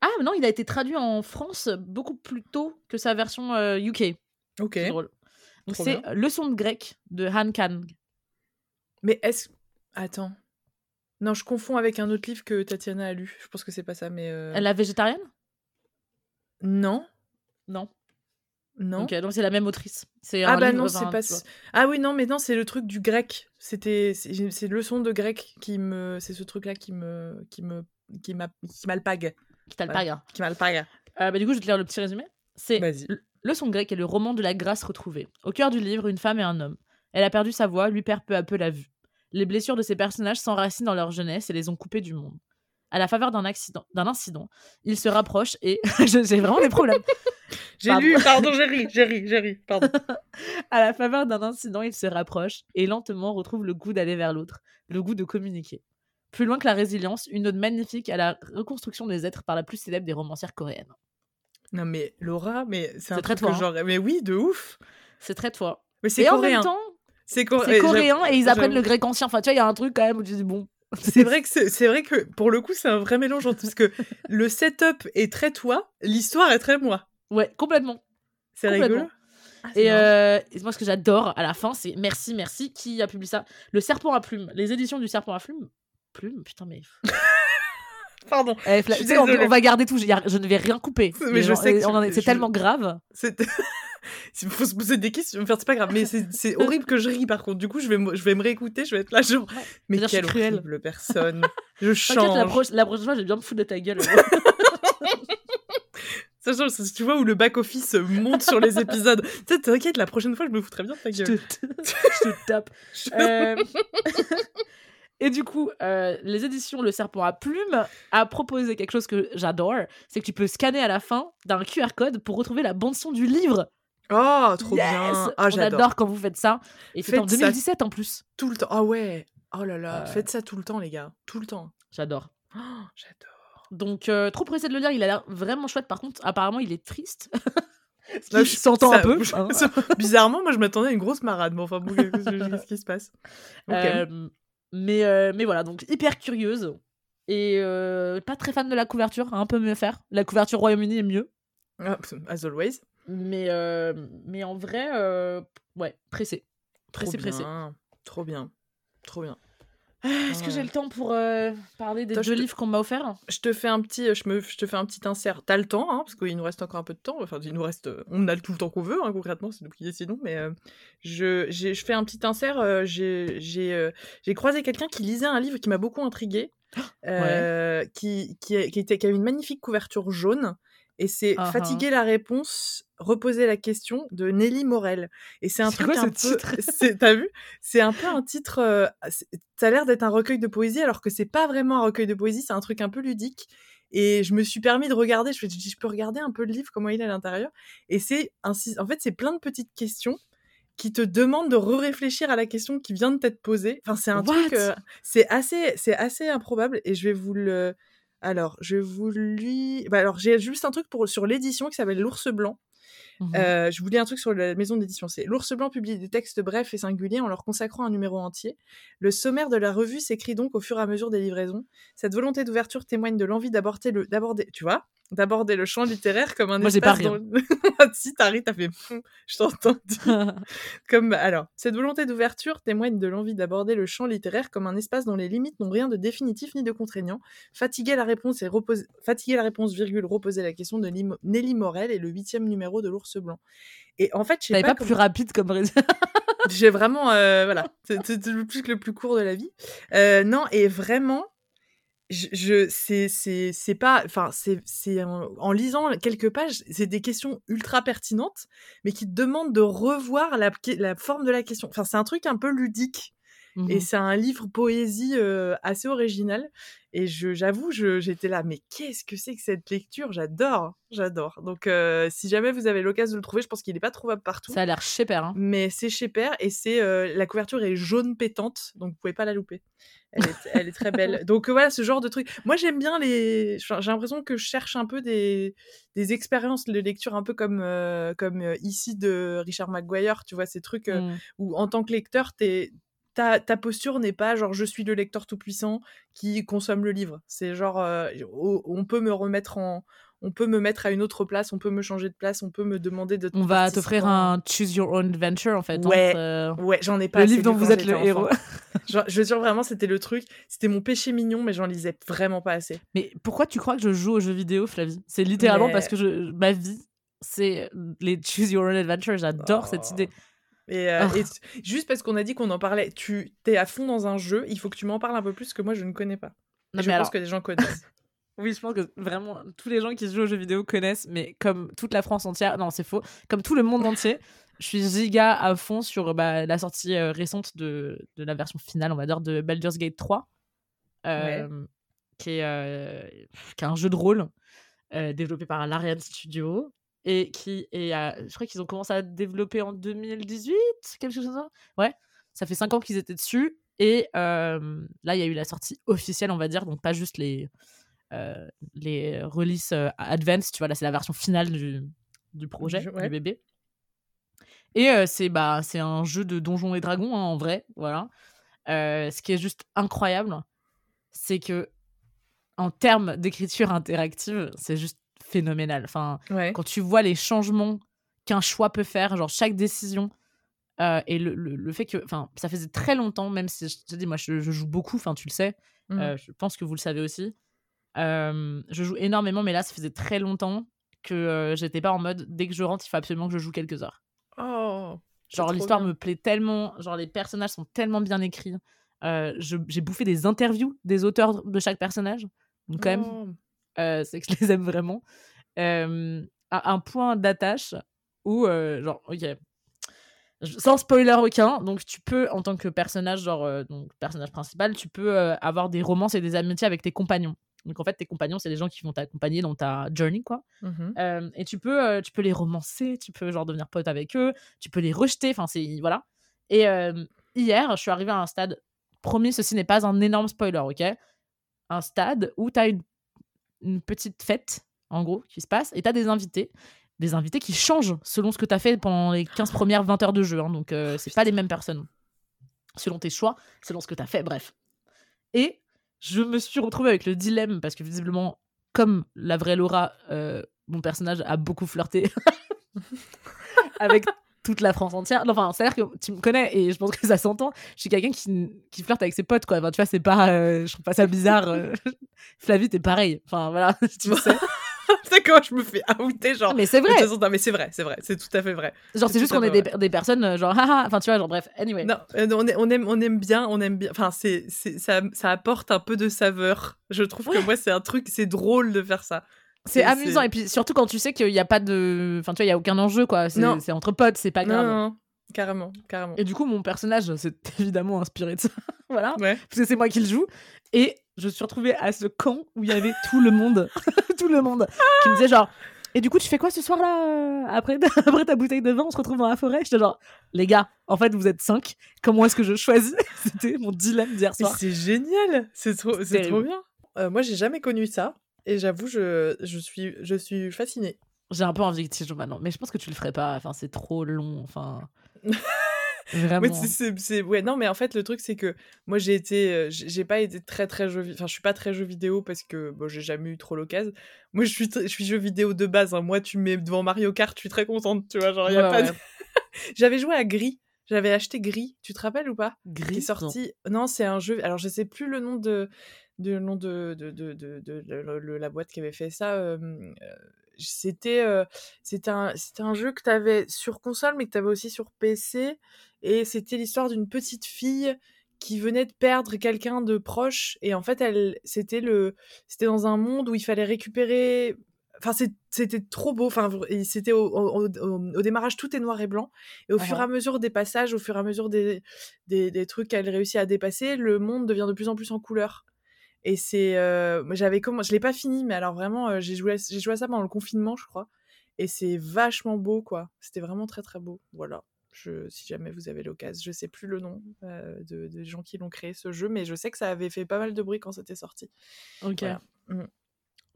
Ah non, il a été traduit en France beaucoup plus tôt que sa version UK. Euh, Ok. C'est drôle. c'est Leçon de grec de Han Kang. Mais est-ce. Attends. Non, je confonds avec un autre livre que Tatiana a lu. Je pense que c'est pas ça, mais. Euh... La végétarienne? Non. Non. Non. Ok, donc c'est la même autrice. C'est ah bah non, c'est pas. Ah oui, non, mais non, c'est le truc du grec. C'était, c'est leçon de grec qui me, c'est ce truc-là qui me, qui me, qui m'a, qui m'alpague. Qui t'alpague. Qui m'alpague. Euh, bah du coup, je vais te lire le petit résumé. C'est Leçon grecque est le roman de la grâce retrouvée. Au cœur du livre, une femme et un homme. Elle a perdu sa voix, lui perd peu à peu la vue. Les blessures de ces personnages s'enracinent dans leur jeunesse et les ont coupés du monde. À la faveur d'un accident, d'un incident, ils se rapprochent et j'ai vraiment des problèmes. j'ai lu, pardon, j'ai ri, j'ai ri, j'ai ri, pardon. à la faveur d'un incident, ils se rapprochent et lentement retrouvent le goût d'aller vers l'autre, le goût de communiquer. Plus loin que la résilience, une ode magnifique à la reconstruction des êtres par la plus célèbre des romancières coréennes. Non mais Laura, mais c'est un très truc genre... Mais oui, de ouf. C'est très toi. Mais c'est coréen. C'est coréen et ils apprennent le grec ancien. Enfin, tu vois, il y a un truc quand même où tu dis bon. C'est vrai que c'est vrai que pour le coup, c'est un vrai mélange entre parce que le setup est très toi, l'histoire est très moi. Ouais, complètement. C'est rigolo. Ah, euh, et, moi, ce que j'adore à la fin, c'est merci, merci. Qui a publié ça? Le Serpent à plumes. Les éditions du Serpent à plumes. Plume, putain, mais. Pardon. Eh, on, va garder tout. Je, ne vais rien couper. Mais je sais c'est tellement grave. Il faut se poser des questions. c'est pas grave. Mais c'est horrible que je ris par contre. Du coup, je vais, je vais me réécouter. Je vais être là, genre. Mais quelle horrible personne. Je change. La, la, prochaine fois, je vais bien me foutre de ta gueule. Sachant, tu vois, où le back-office monte sur les épisodes. Tu sais, t'inquiète, la prochaine fois, je me foutrais bien de ta gueule. Je te, je te tape. Euh, Et du coup, euh, les éditions Le Serpent à Plume a proposé quelque chose que j'adore, c'est que tu peux scanner à la fin d'un QR code pour retrouver la bande son du livre. Oh, trop bien. Ah, j'adore quand vous faites ça. Et c'est en 2017 en plus. Tout le temps. Ah ouais. Oh là là. Faites ça tout le temps, les gars. Tout le temps. J'adore. Oh, j'adore. Donc, euh, trop pressé de le lire. Il a l'air vraiment chouette. Par contre, apparemment, il est triste. Ce qui s'entend un peu. Hein. Bizarrement, moi, je m'attendais à une grosse marade. Mais enfin, qu'est-ce qui se passe? Euh, mais, euh, mais voilà, donc hyper curieuse. Et pas très fan de la couverture. Un peu mieux faire. La couverture Royaume-Uni est mieux. Ah, as always. Mais, euh, mais en vrai, euh, ouais, pressé. Pressé, trop pressé. Trop bien. Trop bien. Ah, est-ce que j'ai le temps pour euh, parler des deux livres qu'on m'a offerts? Je te fais un petit, je me, je te fais un petit insert. T'as le temps, hein, parce qu'il nous reste encore un peu de temps. Enfin, il nous reste, on a tout le temps qu'on veut, hein, concrètement, c'est nous qui décidons. Mais je, je fais un petit insert. j'ai, j'ai croisé quelqu'un qui lisait un livre qui m'a beaucoup intrigué, qui, qui, qui, était, qui avait une magnifique couverture jaune et c'est ah, Fatiguer ah. la réponse, reposer la question de Nelly Morel. Et c'est un truc quoi, un ce peu. T'as vu? C'est un peu un titre. Euh, ça a l'air d'être un recueil de poésie, alors que c'est pas vraiment un recueil de poésie, c'est un truc un peu ludique. Et je me suis permis de regarder. Je me suis dit, je peux regarder un peu le livre, comment il est à l'intérieur. Et c'est en fait, c'est plein de petites questions qui te demandent de re-réfléchir à la question qui vient de t'être posée. Enfin, c'est un truc. Euh, c'est assez, c'est assez improbable. Et je vais vous le alors, je vous lis. Bah, alors, j'ai juste un truc pour, sur l'édition qui s'appelle L'Ours Blanc. Mmh euh, je vous lis un truc sur la maison d'édition. C'est L'Ours Blanc publie des textes brefs et singuliers en leur consacrant un numéro entier. Le sommaire de la revue s'écrit donc au fur et à mesure des livraisons. Cette volonté d'ouverture témoigne de l'envie d'aborder le, d'aborder, tu vois, d'aborder le champ littéraire comme un Moi, espace pas si t'arrives, t'as fait je t'entends comme alors cette volonté d'ouverture témoigne de l'envie d'aborder le champ littéraire comme un espace dont les limites n'ont rien de définitif ni de contraignant. Fatiguer la réponse et reposer fatiguer la réponse virgule reposer la question de Nelly Morel et le huitième numéro de l'ours blanc. Et en fait je pas, pas plus rapide comme j'ai vraiment euh, voilà c'est le plus le plus court de la vie. Euh, non et vraiment je, c'est c'est c'est pas enfin c'est c'est en, lisant quelques pages c'est des questions ultra pertinentes mais qui demandent de revoir la la forme de la question. Enfin c'est un truc un peu ludique et mmh c'est un livre poésie euh, assez original et je j'avoue j'étais là mais qu'est-ce que c'est que cette lecture? J'adore j'adore. Donc euh, si jamais vous avez l'occasion de le trouver je pense qu'il n'est pas trouvable partout ça a l'air chez Père hein. mais c'est chez Père et c'est euh, la couverture est jaune pétante donc vous pouvez pas la louper elle est, très belle. Donc voilà, ce genre de truc. Moi, j'aime bien les. J'ai l'impression que je cherche un peu des, des expériences de lecture un peu comme, euh, comme euh, ici de Richard McGuire, tu vois, ces trucs euh, mmh. où en tant que lecteur, Ta, ta, posture n'est pas genre je suis le lecteur tout puissant qui consomme le livre. C'est genre on peut me remettre en, on peut me mettre à une autre place, on peut me changer de place, on peut me demander de. On va t'offrir un choose your own adventure en fait. Hein, ouais, ouais, j'en ai pas. Le livre dont vous êtes le héros. je veux dire vraiment, c'était le truc, c'était mon péché mignon, mais j'en lisais vraiment pas assez. Mais pourquoi tu crois que je joue aux jeux vidéo, Flavie? C'est littéralement parce que je... ma vie, c'est les choose your own adventure. J'adore cette oh. idée. Et, euh, oh. juste parce qu'on a dit qu'on en parlait, tu t'es à fond dans un jeu, il faut que tu m'en parles un peu plus que moi je ne connais pas. je pense que les gens connaissent. Oui, je pense que vraiment tous les gens qui jouent aux jeux vidéo connaissent, mais comme toute la France entière, non, c'est faux, comme tout le monde entier, je suis giga à fond sur bah, la sortie euh, récente de, de, la version finale, on va dire, de Baldur's Gate 3, euh, qui, est, euh, qui est un jeu de rôle développé par Larian Studio et qui est, je crois qu'ils ont commencé à développer en 2018, quelque chose comme ça. Ouais, ça fait 5 ans qu'ils étaient dessus. Et là, il y a eu la sortie officielle, on va dire, donc pas juste les, les releases euh, advanced, tu vois, là c'est la version finale du, du projet, du bébé. Et euh, c'est bah, c'est un jeu de donjons et dragons hein, en vrai, voilà. ce qui est juste incroyable, c'est que en termes d'écriture interactive, c'est juste phénoménal. Enfin, quand tu vois les changements qu'un choix peut faire, genre chaque décision, et le, le, fait que, enfin, ça faisait très longtemps, même si je te dis, moi, je, joue beaucoup, enfin, tu le sais, mmh. je pense que vous le savez aussi je joue énormément, mais là, ça faisait très longtemps que j'étais pas en mode dès que je rentre, il faut absolument que je joue quelques heures. Oh, genre, l'histoire me plaît tellement, genre, les personnages sont tellement bien écrits. j'ai bouffé des interviews des auteurs de chaque personnage. Donc, quand même, oh. c'est que je les aime vraiment. à un point d'attache où, genre, ok, sans spoiler aucun, donc tu peux, en tant que personnage, genre, euh, donc personnage principal, tu peux euh, avoir des romances et des amitiés avec tes compagnons. Donc en fait, tes compagnons, c'est des gens qui vont t'accompagner dans ta journey, quoi. Mmh Euh, et tu peux, euh, tu peux les romancer, tu peux genre devenir pote avec eux, tu peux les rejeter, enfin c'est voilà. Et euh, hier, je suis arrivée à un stade. Promis, ceci n'est pas un énorme spoiler, ok? Un stade où tu as une, une petite fête, en gros, qui se passe, et tu as des invités. Des invités qui changent selon ce que tu as fait pendant les 15 premières 20 heures de jeu. hein, donc, c'est pas les mêmes personnes. Selon tes choix, selon ce que tu as fait, bref. Et je me suis retrouvée avec le dilemme, parce que visiblement, comme la vraie Laura, euh, mon personnage a beaucoup flirté avec toute la France entière. Non, Enfin, c'est-à-dire que tu me connais et je pense que ça s'entend. Je suis quelqu'un qui, qui flirte avec ses potes, quoi. Enfin, tu vois, c'est pas. euh, je trouve pas ça bizarre. euh. Flavie, t'es pareil. Enfin, voilà, tu sais. D'accord, je me fais outer, genre. Mais c'est De vrai. toute façon, non, mais c'est vrai, c'est vrai, c'est tout à fait vrai. Genre, c'est c'est juste qu'on est des, des personnes, euh, genre, haha. Enfin, tu vois, genre, bref. Anyway. Non, euh, on, est- on aime, on aime bien, on aime bien. Enfin, c'est, c'est, ça, ça apporte un peu de saveur. Je trouve que moi, c'est un truc, c'est drôle de faire ça. C'est c'est- amusant. c'est- Et puis, surtout quand tu sais qu'il n'y a pas de. Enfin, tu vois, il y a aucun enjeu, quoi. C'est c'est entre potes, c'est pas grave. non, non, carrément, carrément. Et du coup, mon personnage s'est évidemment inspiré de ça. voilà. Ouais. parce que c'est moi qui le joue. Et je suis retrouvée à ce camp où il y avait tout le monde, le monde, qui me disait genre. Et du coup, tu fais quoi ce soir-là euh, après, après ta bouteille de vin On se retrouve dans la forêt? J'étais genre, les gars, en fait, vous êtes cinq. Comment est-ce que je choisis? C'était mon dilemme d'hier soir. c'est génial, c'est trop, C'est trop bien. Euh, moi, j'ai jamais connu ça. Et j'avoue, je, je, suis, je suis fascinée. J'ai un peu envie que tu joues maintenant, mais je pense que tu le ferais pas. Enfin, c'est trop long. Enfin, vraiment. Ouais, c'est- non, mais en fait, le truc, c'est que moi, j'ai été. euh, J'ai pas été très, très jeu vidéo. Enfin, je suis pas très jeu vidéo parce que bon, j'ai jamais eu trop l'occasion. Moi, je suis, je suis jeu vidéo de base. hein. Moi, tu me mets devant Mario Kart, je suis très contente, tu vois. Genre, y a Ouais, pas de-. J'avais joué à Gris. J'avais acheté Gris. Tu te rappelles ou pas? Qui Gris? Est sorti. Non, c'est un jeu. Alors, je sais plus le nom de. de nom de, de, de, de, la boîte qui avait fait ça. euh, euh, c'était euh, c'était un, c'était un jeu que tu avais sur console, mais que tu avais aussi sur PC. Et c'était l'histoire d'une petite fille qui venait de perdre quelqu'un de proche. Et en fait, elle, c'était le, c'était dans un monde où il fallait récupérer. Enfin, c'était trop beau. Enfin, c'était au, au, au- au démarrage, tout est noir et blanc. Et au fur et Ah. à mesure des passages, au fur et à mesure des, des, des trucs qu'elle réussit à dépasser, le monde devient de plus en plus en couleur. Et c'est, euh, j'avais comment, je l'ai pas fini, mais alors vraiment, euh, j'ai joué, j'ai joué à ça pendant le confinement, je crois. Et c'est vachement beau, quoi. C'était vraiment très très beau. Voilà. Je, si jamais vous avez l'occasion, je sais plus le nom euh, de, des gens qui l'ont créé ce jeu, mais je sais que ça avait fait pas mal de bruit quand c'était sorti. Ok. Voilà. Mm.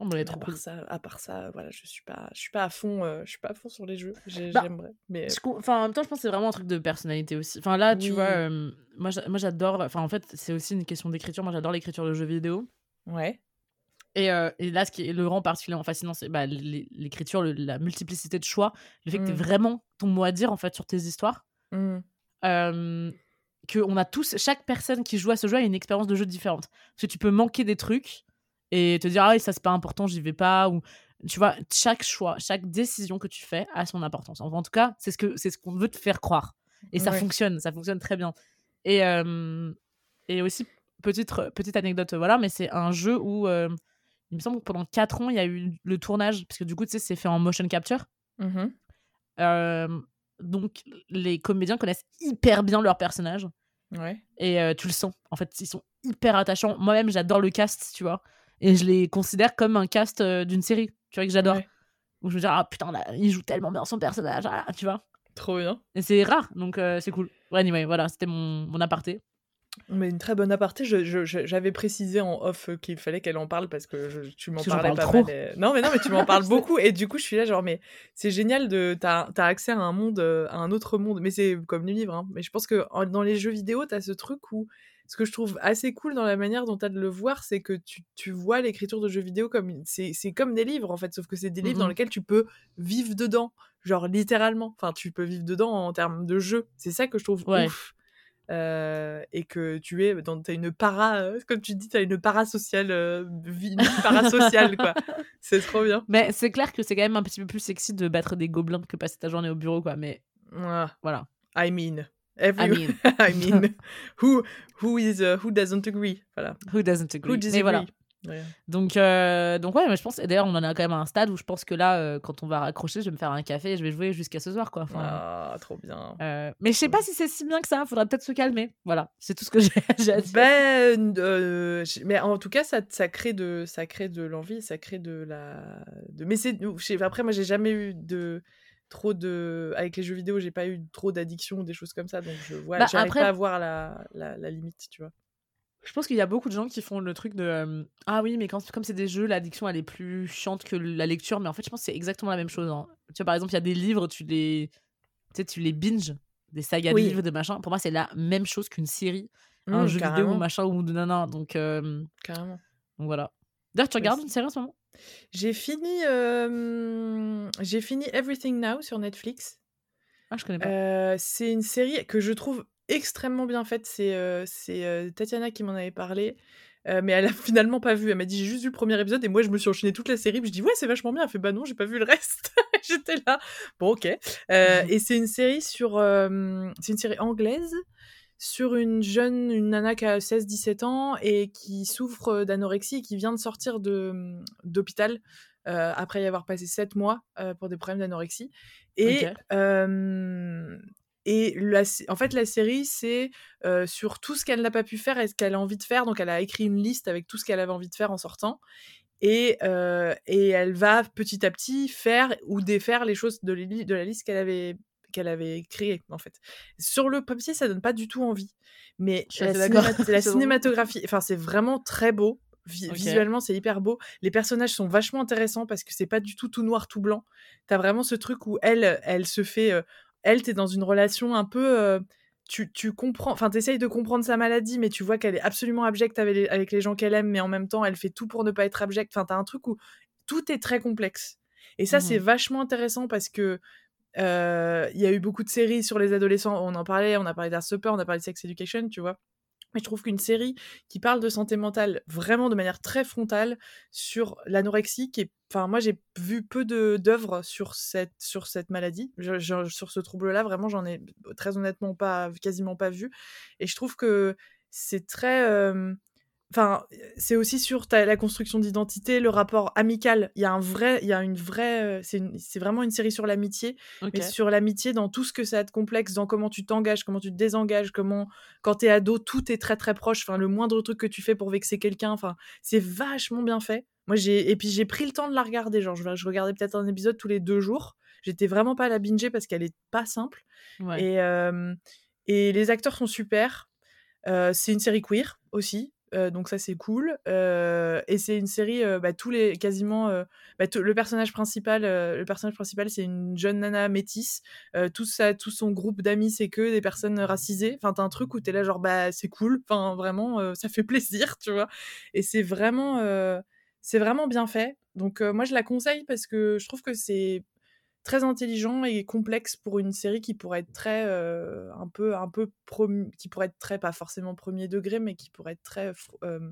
Oh, mais elle est À trop part cool. ça, à part ça, voilà, je suis pas, je suis pas à fond, euh, je suis pas à fond sur les jeux. Bah, J'aimerais, mais com- Enfin, en même temps, je pense que c'est vraiment un truc de personnalité aussi. Enfin, là, tu vois, euh, moi, j'adore. Enfin, en fait, c'est aussi une question d'écriture. Moi, j'adore l'écriture de jeux vidéo. ouais. Et, euh, et là, ce qui est le rend particulièrement fascinant, c'est bah, l'é- l'écriture, la multiplicité de choix, le fait que tu Mm. vraiment ton mot à dire, en fait, sur tes histoires. Mm. Euh, que on a tous, chaque personne qui joue à ce jeu a une expérience de jeu différente. Parce que tu peux manquer des trucs et te dire, ah oui, ça c'est pas important, j'y vais pas. Ou tu vois, chaque choix, chaque décision que tu fais a son importance. Enfin, en tout cas, c'est ce que c'est ce qu'on veut te faire croire. Et ça Ouais. fonctionne, ça fonctionne très bien. Et, euh, et aussi, petite, petite anecdote, voilà, mais c'est un jeu où il me semble que pendant 4 ans, il y a eu le tournage, parce que du coup, tu sais, c'est fait en motion capture. Euh, donc, les comédiens connaissent hyper bien leur personnage. Ouais. Et euh, tu le sens. En fait, ils sont hyper attachants. Moi-même, j'adore le cast, tu vois. Et je les considère comme un cast euh, d'une série, tu vois, que j'adore. Ouais. Où je me dis, ah putain, là, il joue tellement bien son personnage, ah, tu vois. Trop bien. Et c'est rare, donc euh, c'est cool. Ouais, anyway, voilà, c'était mon, mon aparté. Mais une très bonne aparté. J'avais précisé en off euh, qu'il fallait qu'elle en parle parce que je- tu m'en parlais parle pas trop. mal. et- Non, mais non, mais tu m'en parles beaucoup. Et du coup, je suis là, genre, mais c'est génial de. T'as as accès à un monde, euh, à un autre monde. Mais c'est comme les livres. hein. Mais je pense que en- dans les jeux vidéo, t'as ce truc où. Ce que je trouve assez cool dans la manière dont t'as de le voir, c'est que tu, tu vois l'écriture de jeux vidéo comme. C'est comme des livres, en fait. Sauf que c'est des livres dans Mhm. lesquels tu peux vivre dedans. Genre, littéralement. Enfin, tu peux vivre dedans en termes de jeu. C'est ça que je trouve Ouais. ouf. Euh, et que tu es dans t'as une para euh, comme tu dis t'as une para sociale euh, vie, une parasociale quoi. C'est trop bien. Mais c'est clair que c'est quand même un petit peu plus sexy de battre des gobelins que passer ta journée au bureau, quoi. Mais Ah, voilà. I mean. Every I mean, I mean. Who who is uh, who doesn't agree? Voilà. Who doesn't agree? Who Mais disagree voilà. Donc, euh, donc ouais, mais je pense. D'ailleurs, on en a quand même à un stade où je pense que là, euh, quand on va raccrocher, je vais me faire un café et je vais jouer jusqu'à ce soir, quoi. ah, trop bien. Euh, mais je sais pas si c'est si bien que ça. Faudrait peut-être se calmer. Voilà, c'est tout ce que j'ai à dire. Ben, mais en tout cas, ça, ça crée de, ça crée de l'envie, ça crée de la, de. Mais c'est, après, moi, j'ai jamais eu de trop de avec les jeux vidéo j'ai pas eu trop d'addiction ou des choses comme ça donc je vois bah, j'arrive pas à voir la, la, la limite tu vois je pense qu'il y a beaucoup de gens qui font le truc de ah oui mais quand, comme c'est des jeux l'addiction elle est plus chiante que la lecture mais en fait je pense que c'est exactement la même chose hein. tu vois par exemple il y a des livres tu les tu sais tu les binge des sagas de livres de machin pour moi c'est la même chose qu'une série un mmh, jeu vidéo machin ou de nana. Donc carrément. donc voilà. D'ailleurs tu regardes une série en ce moment? J'ai fini j'ai fini Everything Now sur Netflix. Ah je connais pas. C'est une série que je trouve extrêmement bien faite. C'est c'est Tatiana qui m'en avait parlé. mais elle a finalement pas vu. Elle m'a dit j'ai juste vu le premier épisode et moi je me suis enchaîné toute la série. je dis ouais c'est vachement bien. Elle fait bah non j'ai pas vu le reste. J'étais là. Bon ok. et c'est une série sur c'est une série anglaise sur une jeune une nana qui a 16-17 ans et qui souffre d'anorexie et qui vient de sortir de d'hôpital après y avoir passé 7 mois pour des problèmes d'anorexie. Et et en fait, la série, c'est sur tout ce qu'elle n'a pas pu faire et ce qu'elle a envie de faire. Donc, elle a écrit une liste avec tout ce qu'elle avait envie de faire en sortant. Et, et elle va petit à petit faire ou défaire les choses de, de la liste qu'elle avait qu'elle avait créée en fait. Sur le papier, ça donne pas du tout envie, mais la, cinématographie, enfin c'est vraiment très beau. Visuellement, c'est hyper beau. Les personnages sont vachement intéressants parce que c'est pas du tout tout noir, tout blanc. T'as vraiment ce truc où elle, elle se fait elle, t'es dans une relation un peu. Euh, tu, tu, comprends, enfin, t'essayes de comprendre sa maladie, mais tu vois qu'elle est absolument abjecte avec les, avec les gens qu'elle aime, mais en même temps, elle fait tout pour ne pas être abjecte. Enfin, t'as un truc où tout est très complexe. Et ça, c'est mmh vachement intéressant parce que euh, il y a eu beaucoup de séries sur les adolescents. On en parlait, on a parlé d'Arthur, on a parlé de Sex Education, tu vois. Mais je trouve qu'une série qui parle de santé mentale vraiment de manière très frontale sur l'anorexie, qui est, enfin moi j'ai vu peu d'œuvres sur cette sur cette maladie, sur ce trouble-là vraiment j'en ai très honnêtement pas quasiment pas vu, et je trouve que c'est très euh, Enfin, c'est aussi sur la construction d'identité, le rapport amical. Il y a un vrai, il y a une vraie, c'est vraiment une série sur l'amitié, mais sur l'amitié dans tout ce que ça a de complexe, dans comment tu t'engages, comment tu te désengages, comment, quand t'es ado, tout est très très proche. Enfin, le moindre truc que tu fais pour vexer quelqu'un, enfin, c'est vachement bien fait. Moi, j'ai, et puis j'ai pris le temps de la regarder. Genre, je, je regardais peut-être un épisode tous les deux jours. J'étais vraiment pas à la binger parce qu'elle est pas simple. Et, et les acteurs sont super. c'est une série queer aussi donc ça c'est cool. et c'est une série, bah, tous les quasiment, bah, le personnage principal, le personnage principal c'est une jeune nana métisse. tout ça, tout son groupe d'amis c'est que des personnes racisées. Enfin t'as un truc où t'es là genre bah c'est cool. Enfin vraiment ça fait plaisir, tu vois. Et c'est vraiment, c'est vraiment bien fait. Donc moi je la conseille parce que je trouve que c'est très intelligent et complexe pour une série qui pourrait être très euh, un peu un peu qui pourrait être très pas forcément premier degré mais qui pourrait être très euh,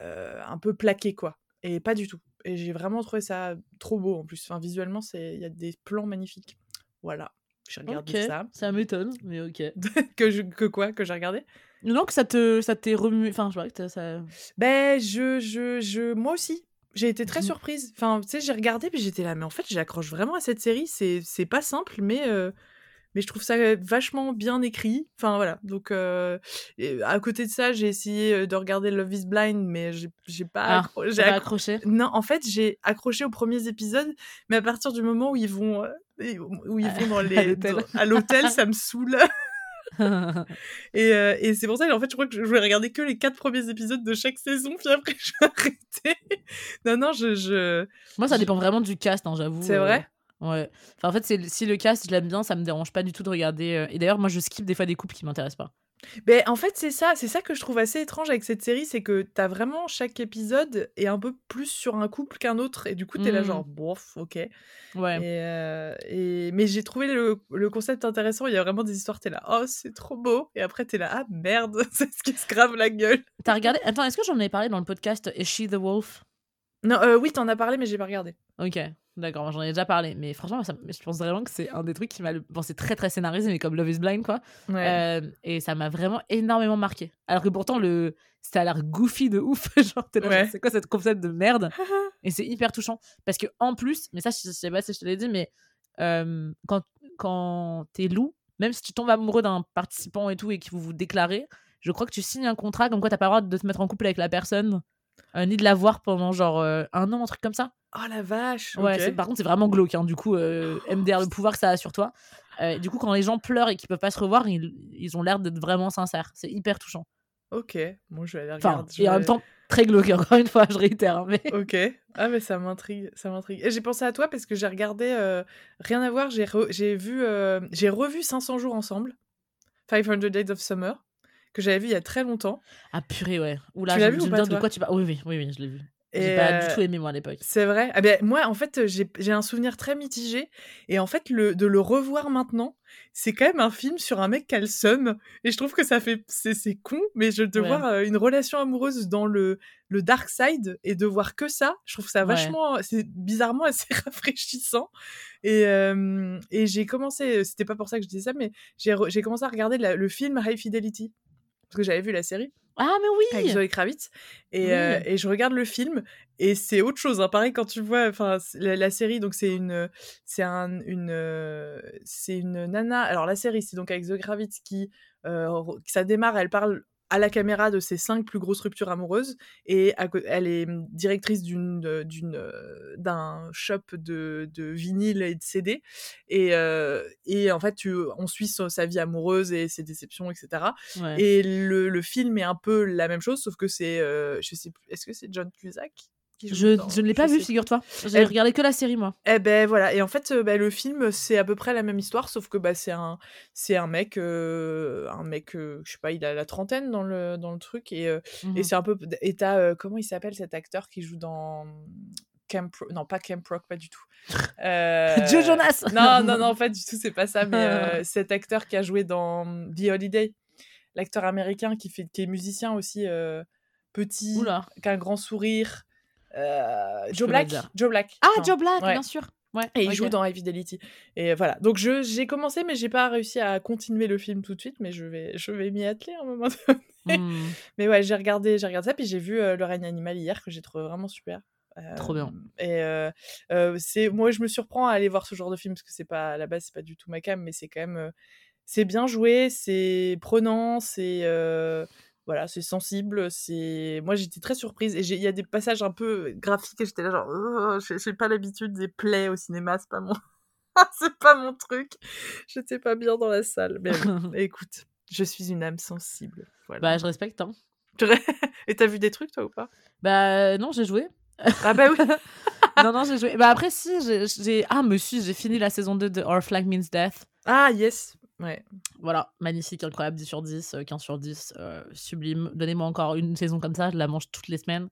un peu plaqué quoi. Et pas du tout. Et j'ai vraiment trouvé ça trop beau en plus. Enfin visuellement c'est il y a des plans magnifiques. Voilà. J'ai regardé ça. Ça m'étonne mais ok. Que que quoi? Que j'ai regardé? Non que ça te ça t'est remué enfin je vois que ça ben je je je moi aussi j'ai été très mmh surprise. Enfin, tu sais, j'ai regardé puis j'étais là, mais en fait, j'accroche vraiment à cette série. C'est, c'est pas simple, mais, euh, mais je trouve ça vachement bien écrit. Enfin, voilà. Donc, euh, à côté de ça, j'ai essayé euh, de regarder Love is Blind, mais j'ai, pas ah, j'ai accroché? Non, en fait, j'ai accroché aux premiers épisodes, mais à partir du moment où ils vont, où ils vont dans les, à l'hôtel, ça me saoule. et, euh, et c'est pour ça, en fait, je crois que je vais regarder que les quatre premiers épisodes de chaque saison, puis après, je vais arrêter. non, non, je, je... Moi, ça dépend vraiment du cast, hein, j'avoue. C'est vrai? euh, Ouais. Enfin, en fait, si le cast, je l'aime bien, ça me dérange pas du tout de regarder. Euh, et d'ailleurs, moi, je skip des fois des couples qui m'intéressent pas. Ben, en fait, c'est ça, c'est ça que je trouve assez étrange avec cette série, c'est que t'as vraiment chaque épisode est un peu plus sur un couple qu'un autre, et du coup t'es là genre mmh. bof, ok. Ouais. Et, euh, et... mais j'ai trouvé le, le, concept intéressant. Il y a vraiment des histoires, t'es là, oh c'est trop beau, et après t'es là, ah merde, c'est ce qui se grave la gueule. T'as regardé Attends, est-ce que j'en ai parlé dans le podcast Is She the Wolf? Non, euh, oui, t'en as parlé, mais j'ai pas regardé. Ok. D'accord, j'en ai déjà parlé, mais franchement, ça, je pense vraiment que c'est un des trucs qui m'a. Bon, c'est très très scénarisé, mais comme Love is Blind, quoi. Euh, et ça m'a vraiment énormément marqué. Alors que pourtant, le... ça a l'air goofy de ouf. genre, c'est quoi cette concept de merde? Et c'est hyper touchant. Parce que en plus, mais ça, je, sais pas si je te l'ai dit, mais euh, quand, quand t'es loup, même si tu tombes amoureux d'un participant et tout, et que vous vous déclarez, je crois que tu signes un contrat comme quoi t'as pas le droit de te mettre en couple avec la personne, ni de la voir pendant genre un an, un truc comme ça. Oh la vache Ouais, par contre, c'est vraiment glauque. Hein. Du coup, euh, MDR, le pouvoir que ça a sur toi. Euh, du coup, quand les gens pleurent et qu'ils peuvent pas se revoir, ils, ils ont l'air d'être vraiment sincères. C'est hyper touchant. Ok, bon, je vais aller regarder. Enfin, et en même temps, très glauque, encore une fois, je réitère. Hein, mais... Ok, ah, mais ça m'intrigue, ça m'intrigue. Et j'ai pensé à toi parce que j'ai regardé, euh, rien à voir, j'ai vu, j'ai revu 500 jours ensemble, 500 Days of Summer, que j'avais vu il y a très longtemps. Ah purée, ouais. Oula, tu l'as vu ou pas, de quoi tu Oui, oui, oui, oui je l'ai vu. J'ai pas du tout aimé moi à l'époque. C'est vrai. Ah ben, moi, en fait, j'ai un souvenir très mitigé. Et en fait, le, de le revoir maintenant, c'est quand même un film sur un mec qui a le seum. Et je trouve que ça fait. C'est con, mais je, de voir une relation amoureuse dans le, le dark side et de voir que ça, je trouve ça vachement. C'est bizarrement assez rafraîchissant. Et, et j'ai commencé. C'était pas pour ça que je disais ça, mais j'ai commencé à regarder le film High Fidelity. Parce que j'avais vu la série. Ah, mais oui Avec Zoé Kravitz. Et, euh, et je regarde le film, et c'est autre chose. Hein. Pareil, quand tu vois la, la série, donc c'est une, c'est un, une, euh, c'est une nana. Alors, la série, c'est donc avec Zoé Kravitz qui, euh, ça démarre, elle parle à la caméra de ses cinq plus grosses ruptures amoureuses et elle est directrice d'une d'une d'un shop de, de vinyle et de CD et et en fait tu, on suit sa vie amoureuse et ses déceptions etc et le, le, film est un peu la même chose sauf que c'est je sais plus est-ce que c'est John Cusack? Je, je, ne l'ai pas vu, figure-toi. J'ai regardé que la série, moi. Eh ben voilà. Et en fait, euh, bah, le film, c'est à peu près la même histoire, sauf que bah, c'est un, c'est un mec, euh, un mec, euh, je sais pas, il a la trentaine dans le, dans le truc. Et, et mmh c'est un peu. Et t'as, comment il s'appelle cet acteur qui joue dans. Camp non pas Camp Rock pas du tout Joe Jonas non non non pas du tout c'est pas ça mais cet acteur qui a joué dans The Holiday l'acteur américain qui fait qui est musicien aussi petit qui a un grand sourire euh, Joe Black. Joe Black. Ah, Joe Black, bien sûr. Ouais, et il joue dans High Fidelity. Et voilà. Donc je j'ai commencé, mais j'ai pas réussi à continuer le film tout de suite, mais je vais je vais m'y atteler à un moment donné. Hmm. Mais ouais, j'ai regardé j'ai regardé ça, puis j'ai vu euh, Le règne animal hier que j'ai trouvé vraiment super. Trop bien. Euh, et c'est moi je me surprends à aller voir ce genre de film parce que c'est pas à la base c'est pas du tout ma cam, mais c'est quand même c'est bien joué, c'est prenant, c'est voilà, c'est sensible, c'est moi j'étais très surprise et il y a des passages un peu graphiques et j'étais là genre oh, j'ai pas l'habitude des plays au cinéma, c'est pas mon c'est pas mon truc. J'étais pas bien dans la salle. Mais écoute, je suis une âme sensible. Bah je respecte hein. et t'as vu des trucs toi ou pas? Bah non, j'ai joué. Ah bah oui. non non, j'ai joué. Bah après si, j'ai ah me suis, j'ai fini la saison 2 de Our Flag Means Death. Ah yes. Ouais. Voilà, magnifique, incroyable, 10 sur 10, 15 euh, sur 10, euh, sublime. Donnez-moi encore une saison comme ça, je la mange toutes les semaines.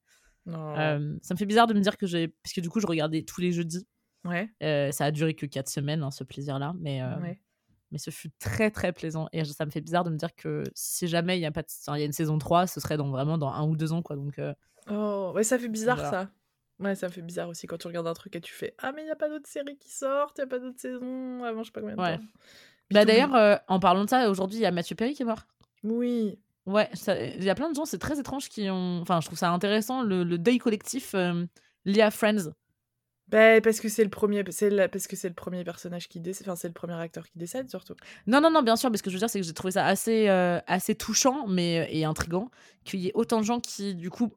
Euh, ça me fait bizarre de me dire que j'ai. Parce que du coup, je regardais tous les jeudis. Ouais. ça a duré que 4 semaines, hein, ce plaisir-là. Mais, mais ce fut très, très plaisant. Et ça me fait bizarre de me dire que si jamais il y a, pas il y a une saison 3, ce serait dans, vraiment dans un ou deux ans. Quoi, donc, Oh, ouais, ça fait bizarre ça. Ouais, ça me fait bizarre aussi quand tu regardes un truc et tu fais Ah, mais il n'y a pas d'autres séries qui sortent, il n'y a pas d'autres saisons avant je sais pas combien de temps. Bah d'ailleurs, euh, en parlant de ça, aujourd'hui, il y a Mathieu Perry qui est mort. Oui. Ouais, il y a plein de gens, c'est très étrange, qui ont. Enfin, je trouve ça intéressant, le, deuil collectif euh, lié à Friends. Bah, parce que c'est le premier, c'est parce que c'est le premier personnage qui décède, enfin c'est le premier acteur qui décède surtout. Non non non, bien sûr, mais ce que je veux dire c'est que j'ai trouvé ça assez euh, assez touchant, mais et intrigant qu'il y ait autant de gens qui du coup,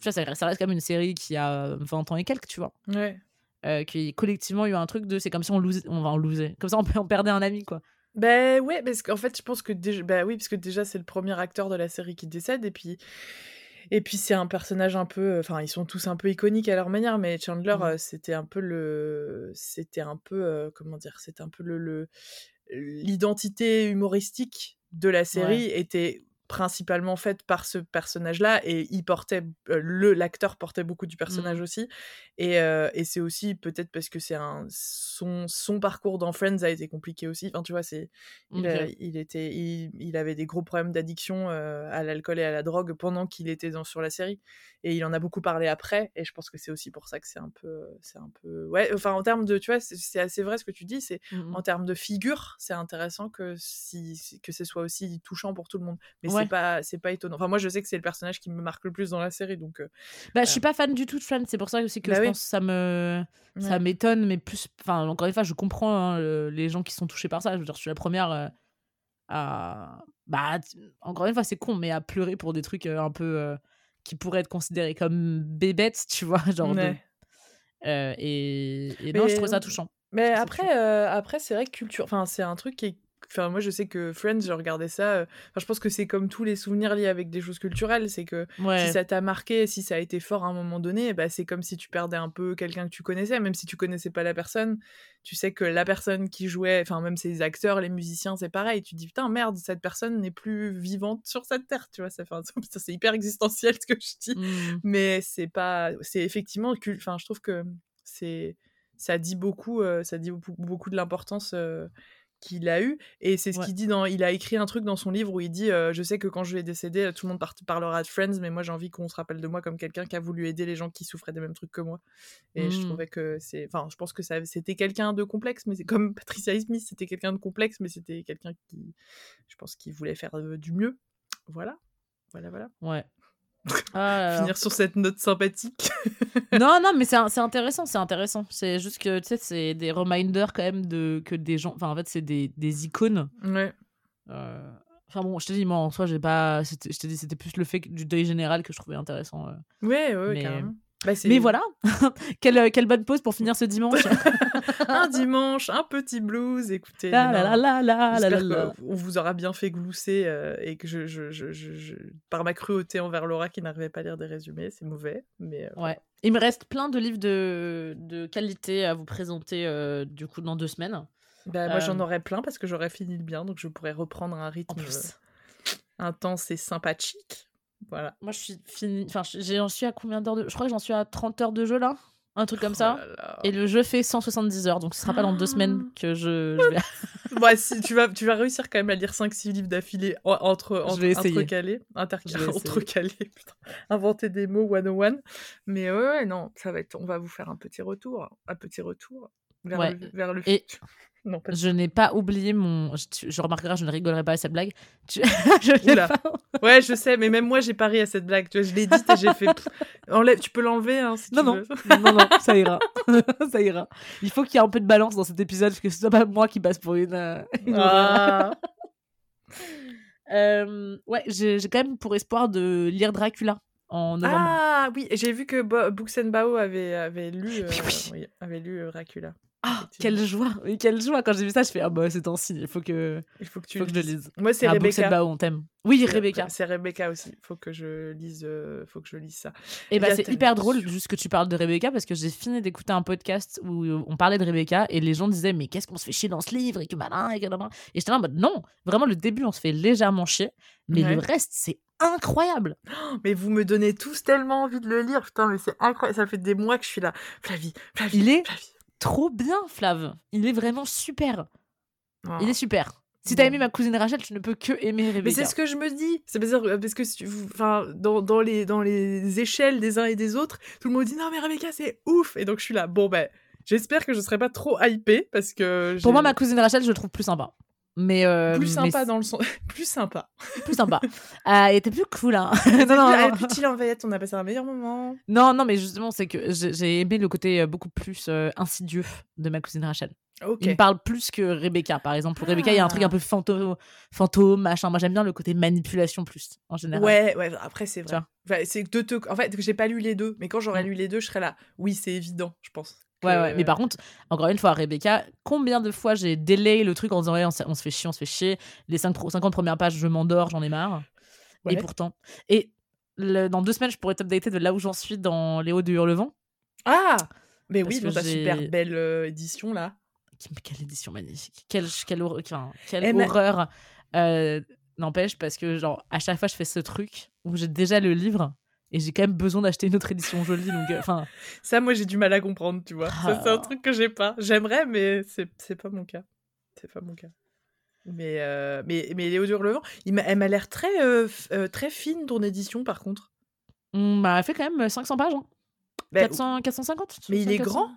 tu vois, ça, reste quand même une série qui a 20 ans et quelques, tu vois. Ouais euh, qui collectivement eu un truc de c'est comme si on losait, on va en loser. Comme ça, on, on perdait un ami, quoi. Ben ouais, parce qu'en fait, je pense que déjà, bah oui, parce que déjà c'est le premier acteur de la série qui décède, et puis et puis c'est un personnage un peu, enfin ils sont tous un peu iconiques à leur manière, mais Chandler, mmh. euh, c'était un peu le, c'était un peu, euh, comment dire, c'était un peu le l'identité humoristique de la série était principalement faite par ce personnage-là et il portait le l'acteur portait beaucoup du personnage Mmh. aussi et, et c'est aussi peut-être parce que c'est un son, son parcours dans Friends a été compliqué aussi. Enfin tu vois c'est il, il était il, il, avait des gros problèmes d'addiction à l'alcool et à la drogue pendant qu'il était dans, sur la série et il en a beaucoup parlé après et je pense que c'est aussi pour ça que c'est un peu c'est un peu ouais enfin en termes de tu vois c'est assez vrai ce que tu dis c'est Mmh en termes de figure c'est intéressant que si que ce soit aussi touchant pour tout le monde. Mais Ouais. c'est pas c'est pas étonnant enfin moi je sais que c'est le personnage qui me marque le plus dans la série donc euh, Bah, je suis pas fan du tout de Friends, c'est pour ça aussi que Bah je oui. pense que ça me ça m'étonne, mais plus. Enfin, encore une fois, je comprends hein, le- les gens qui sont touchés par ça. Je veux dire, je suis la première euh, à. Bah, encore une fois, c'est con, mais à pleurer pour des trucs euh, un peu. euh, qui pourraient être considérés comme bébêtes, tu vois. Genre de-. Euh, et, et non, je trouve ça euh, touchant. Mais après, euh, après c'est vrai que culture. Enfin, c'est un truc qui est. Enfin, moi, je sais que Friends, je regardais ça. euh, Enfin, je pense que c'est comme tous les souvenirs liés avec des choses culturelles. C'est que Ouais. si ça t'a marqué, si ça a été fort à un moment donné, bah, c'est comme si tu perdais un peu quelqu'un que tu connaissais, même si tu connaissais pas la personne. Tu sais que la personne qui jouait, enfin, même ses acteurs, les musiciens, c'est pareil. Tu te dis, putain, merde, cette personne n'est plus vivante sur cette terre. Tu vois, ça fait un- c'est hyper existentiel ce que je dis Mm. mais c'est pas c'est effectivement cul- enfin je trouve que c'est ça dit beaucoup euh, ça dit beaucoup, beaucoup de l'importance euh, qu'il a eu et c'est ce Ouais. qu'il dit dans il a écrit un truc dans son livre où il dit euh, je sais que quand je vais décéder tout le monde par- parlera de Friends mais moi j'ai envie qu'on se rappelle de moi comme quelqu'un qui a voulu aider les gens qui souffraient des mêmes trucs que moi et je Mm. trouvais que c'est enfin je pense que ça c'était quelqu'un de complexe mais c'est comme Patricia Smith c'était quelqu'un de complexe mais c'était quelqu'un qui je pense qu'il voulait faire du mieux voilà voilà voilà Ouais. Ah finir sur cette note sympathique non, non, mais c'est intéressant, c'est intéressant. C'est juste que, tu sais, c'est des reminders quand même de que des gens. Enfin, en fait, c'est des, des icônes. ouais Euh, Enfin bon, je te dis, moi, en soi, j'ai pas. Je te dis, c'était plus le fait du deuil général que je trouvais intéressant. euh. Ouais, ouais, Mais- carrément. Bah, Mais voilà, quelle, euh, quelle bonne pause pour finir ce dimanche. un dimanche, un petit blues, écoutez. la la la la qu'on vous aura bien fait glousser euh, et que je, je, je, je- par ma cruauté envers Laura qui n'arrivait pas à lire des résumés, c'est mauvais. Mais euh, Ouais. Il me reste plein de livres de, de qualité à vous présenter euh, du coup dans deux semaines. bah, moi j'en aurais plein parce que j'aurais fini le bien, donc je pourrais reprendre un rythme intense et sympathique. Voilà. Moi, je suis fini. Enfin, je- j'en suis à combien d'heures de. Je crois que j'en suis à 30 heures de jeu là. Un truc comme Oh ça. là là. Et le jeu fait 170 heures, donc ce sera pas dans deux semaines que je, je vais. Bah, si, tu, vas, tu vas réussir quand même à lire 5-6 livres d'affilée en- entre, entre, intercalés. Inter- Je vais essayer. Entrecalés, putain. Inventer des mots 101. Mais ouais, ouais, non, ça va être, on va vous faire un petit retour. Un petit retour vers Ouais. le, vers le Et- futur. Non, pas Je n'ai pas oublié mon. Je, je remarquerai, je ne rigolerai pas à cette blague. Tu- je Oula. pas- Ouais, je sais, mais même moi, j'ai pari à cette blague. Tu vois, je l'ai dite et j'ai fait. Enlève, tu peux l'enlever hein, si Non, tu non. veux. non, non, ça ira. ça ira. Il faut qu'il y ait un peu de balance dans cet épisode, parce que ce soit pas moi qui passe pour une. euh. Ah. Euh, ouais, j'ai quand même pour espoir de lire Dracula en novembre. Ah, oui, j'ai vu que Bo- Books and Bao avait, avait lu, euh, Oui, oui. oui, avait lu Dracula. Ah, effectivement. quelle joie Quelle joie Quand j'ai vu ça, je fais Ah bah c'est un signe, il faut que, Il faut que tu faut le que je le lise. Moi, c'est ah, Rebecca. Bao, on t'aime. Oui, Rebecca. C'est Rebecca aussi. Faut que je lise, euh, faut que je lise ça. Et bah Il y a c'est hyper drôle juste que tu parles de Rebecca parce que j'ai fini d'écouter un podcast où euh, on parlait de Rebecca et les gens disaient mais qu'est-ce qu'on se fait chier dans ce livre et que malin et que malin. Et j'étais là en mode non, vraiment le début on se fait légèrement chier, mais le reste c'est incroyable. Mais vous me donnez tous tellement envie de le lire. Putain, mais c'est incroyable. Ça fait des mois que je suis là. Flavie, Flavie, Il est Flavie. Trop bien Flav, il est vraiment super. Oh. Il est super. Si t'as aimé ma cousine Rachel, tu ne peux que aimer Rebecca. Mais c'est ce que je me dis. C'est parce que, parce que si tu- enfin, dans, dans, les, dans les échelles des uns et des autres, tout le monde dit non, mais Rebecca, c'est ouf. Et donc, je suis là. Bon, ben, j'espère que je serai pas trop hypée parce que. Pour moi ma cousine Rachel, je le trouve plus sympa. Mais euh, Plus mais sympa dans le sens. plus sympa. plus sympa. Euh, elle était plus cool hein. non, non, plus chill en veillette. On a passé un meilleur moment. Non, non, mais justement, c'est que j'ai aimé le côté euh, beaucoup plus euh, insidieux de ma cousine Rachel. Ok. Il me parle plus que Rebecca, par exemple. Pour Rebecca, il y a un truc un peu fantôme, fantôme machin. Moi, j'aime bien le côté manipulation plus, en général. Ouais, ouais, après c'est vrai. Enfin, c'est deux En fait, j'ai pas lu les deux, mais quand j'aurais Mm. lu les deux, je serais là. Oui, c'est évident, je pense. Ouais, que- ouais. Mais par contre, encore une fois, Rebecca, combien de fois j'ai délai le truc en disant, ouais, on, se- on se fait chier, on se fait chier. Les 5 50 premières pages, je m'endors, j'en ai marre. Et pourtant. Et le- dans deux semaines, je pourrais t'updater de là où j'en suis dans Les Hauts du Hurlevent. Ah Mais Parce oui, dans ta super belle euh, édition là. Quelle édition magnifique. Quelle, quelle, horreur- enfin, quelle Eh, mais- horreur. Euh, N'empêche, parce que, genre, à chaque fois, je fais ce truc où j'ai déjà le livre et j'ai quand même besoin d'acheter une autre édition jolie. Donc, euh, enfin. ça, moi, j'ai du mal à comprendre, tu vois. c'est un ah. truc que j'ai pas. J'aimerais, mais c'est pas mon cas. C'est pas mon cas. Mais, euh, mais, mais Léo Durlevent, il elle m'a l'air très, euh, très fine, ton édition, par contre. On m'a fait quand même 500 pages. 400, 450 Mais il est grand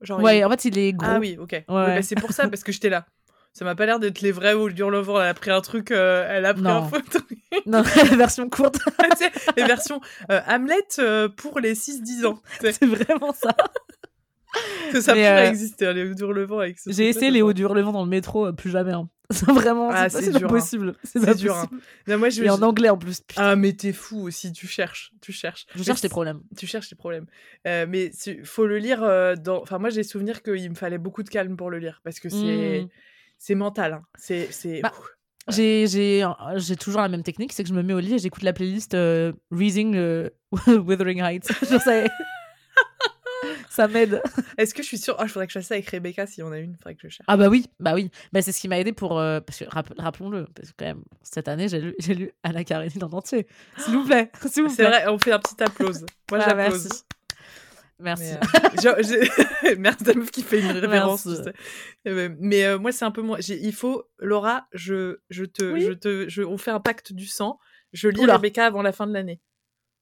Genre, ouais, en fait, il est gros. Ah oui, ok. Bah, c'est pour ça, parce que j'étais là. Ça m'a pas l'air d'être les vrais ou Durlevent. Elle a pris un truc, euh, elle a pris un photo. Non, la version courte. les versions euh, Hamlet euh, pour les 6-10 ans. C'est vraiment ça. que ça pourrait exister, hein, les Durlevent avec ce J'ai essayé les hauts Durlevent dans le métro, plus jamais. Hein. C'est vraiment ah, c'est dur, possible. C'est dur. Hein. moi, je, Et en anglais en plus. Ah, mais t'es fou aussi, tu cherches. Tu cherches. Je cherche tes problèmes. Tu cherches tes problèmes. mais il faut le lire dans. Enfin, moi, j'ai souvenir qu'il me fallait beaucoup de calme pour le lire parce que c'est. Mmh c'est mental. Hein. C'est. c'est... Bah, j'ai, j'ai, j'ai toujours la même technique, c'est que je me mets au lit et j'écoute la playlist euh, Reading euh, Wuthering Heights. je sais. ça m'aide. Est-ce que je suis sûre? Oh, je faudrait que je fasse ça avec Rebecca si on a une. Faudrait que je cherche. Ah bah oui, bah oui. Bah c'est ce qui m'a aidé pour. Euh, parce que rappelons-le, parce que quand même cette année j'ai lu, j'ai lu Anna Karenine en entier. S'il vous plaît, s'il vous plaît. C'est vrai, on fait un petit applause. Moi ah, j'applause. Merci. Mais, euh, Merci la meuf qui fait une référence. Eh ben, mais euh, moi, c'est un peu moins. Il faut, Laura, je, je te, je te, je, on fait un pacte du sang. Je lis Oula. Rebecca avant la fin de l'année.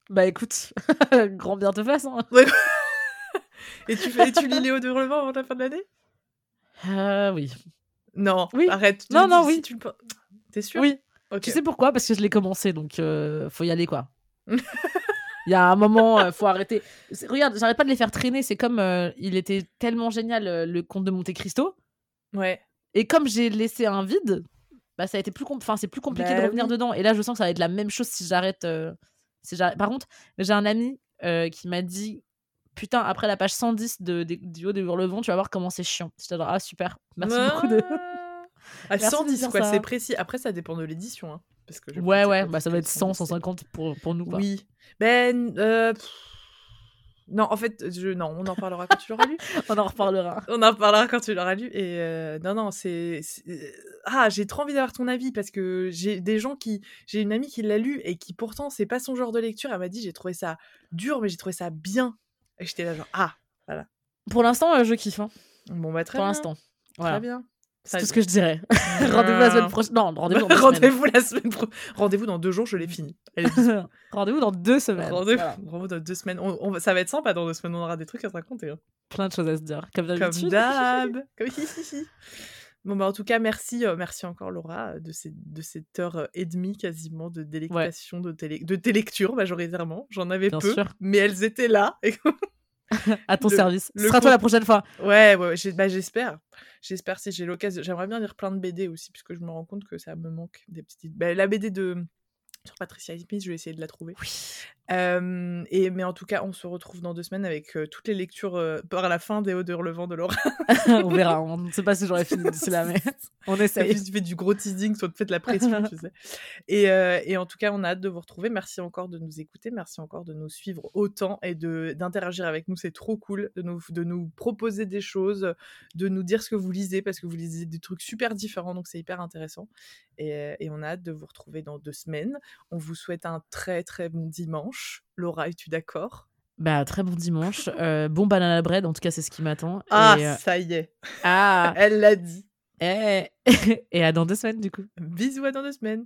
Bah écoute, grand bien te fasse. Hein. et tu fais, tu lis Léo de Relevant avant la fin de l'année? Euh, Oui. Non, oui. arrête. Non, non, oui. Tu... T'es sûr Oui. Tu sais pourquoi? Parce que je l'ai commencé, donc euh, faut y aller quoi. Il y a un moment, euh, faut arrêter. Regarde, j'arrête pas de les faire traîner. C'est comme euh, il était tellement génial euh, le conte de Monte Cristo. Ouais. Et comme j'ai laissé un vide, bah ça a été plus enfin c'est plus compliqué de bah revenir dedans. Et là, je sens que ça va être la même chose si j'arrête. si Par contre, j'ai un ami qui m'a dit putain après la page 110 de, du haut des hurlevents, tu vas voir comment c'est chiant. Je te ah super, merci beaucoup de. À 110 quoi, c'est précis. Après, ça dépend de l'édition. Hein ouais, ouais, bah ça va être 100, 150 pour, pour nous. Oui. Ben. Euh, non, en fait, je... non, on en parlera quand tu l'auras lu. on en reparlera. On en reparlera quand tu l'auras lu. Et euh, non, non, c'est. Ah, j'ai trop envie d'avoir ton avis parce que j'ai des gens qui. J'ai une amie qui l'a lu et qui pourtant, c'est pas son genre de lecture. Elle m'a dit j'ai trouvé ça dur, mais j'ai trouvé ça bien. Et j'étais là, genre, ah, voilà. Pour l'instant, euh, je kiffe. Hein. Bon, bah, très Pour l'instant. Voilà. Très bien. C'est tout ce que je dirais. rendez-vous la semaine prochaine. Non, rendez-vous dans deux rendez-vous la semaine pro... Rendez-vous dans deux jours, je l'ai fini. rendez-vous dans deux semaines. Rendez-vous dans deux semaines. On, Ça va être sympa dans deux semaines. On aura des trucs à te raconter. Hein. Plein de choses à se dire. Comme d'habitude. Comme d'hab. Bon, bah, en tout cas, merci, euh, merci encore, Laura, de, ces, de cette heure euh, et demie quasiment de délectation, de, télé, de tes lectures majoritairement. J'en avais peu, mais elles étaient là. À ton service. Ce sera toi la prochaine fois. Ouais, ouais, bah, j'espère. J'espère si j'ai l'occasion. J'aimerais bien lire plein de BD aussi, puisque je me rends compte que ça me manque des petites. Bah, la BD de sur Patricia Smith, je vais essayer de la trouver. Oui. Et, mais en tout cas, on se retrouve dans deux semaines avec toutes les lectures par la fin des Hauts de Relevant de Laura. on verra, on ne sait pas si j'aurai fini d'ici là, mais on essaye. tu fais du gros teasing, soit tu fais de la pression, tu sais. Et, et, en tout cas, on a hâte de vous retrouver. Merci encore de nous écouter, merci encore de nous suivre autant et d'interagir avec nous. C'est trop cool de nous, de nous proposer des choses, de nous dire ce que vous lisez, parce que vous lisez des trucs super différents, donc c'est hyper intéressant. Et, et on a hâte de vous retrouver dans deux semaines. On vous souhaite un très très bon dimanche. Laura, es-tu d'accord? Bah, très bon dimanche. Euh, bon banana bread, en tout cas, c'est ce qui m'attend. Ah, euh, ça y est. Ah Elle l'a dit. Et... et à dans deux semaines, du coup. Bisous à dans deux semaines.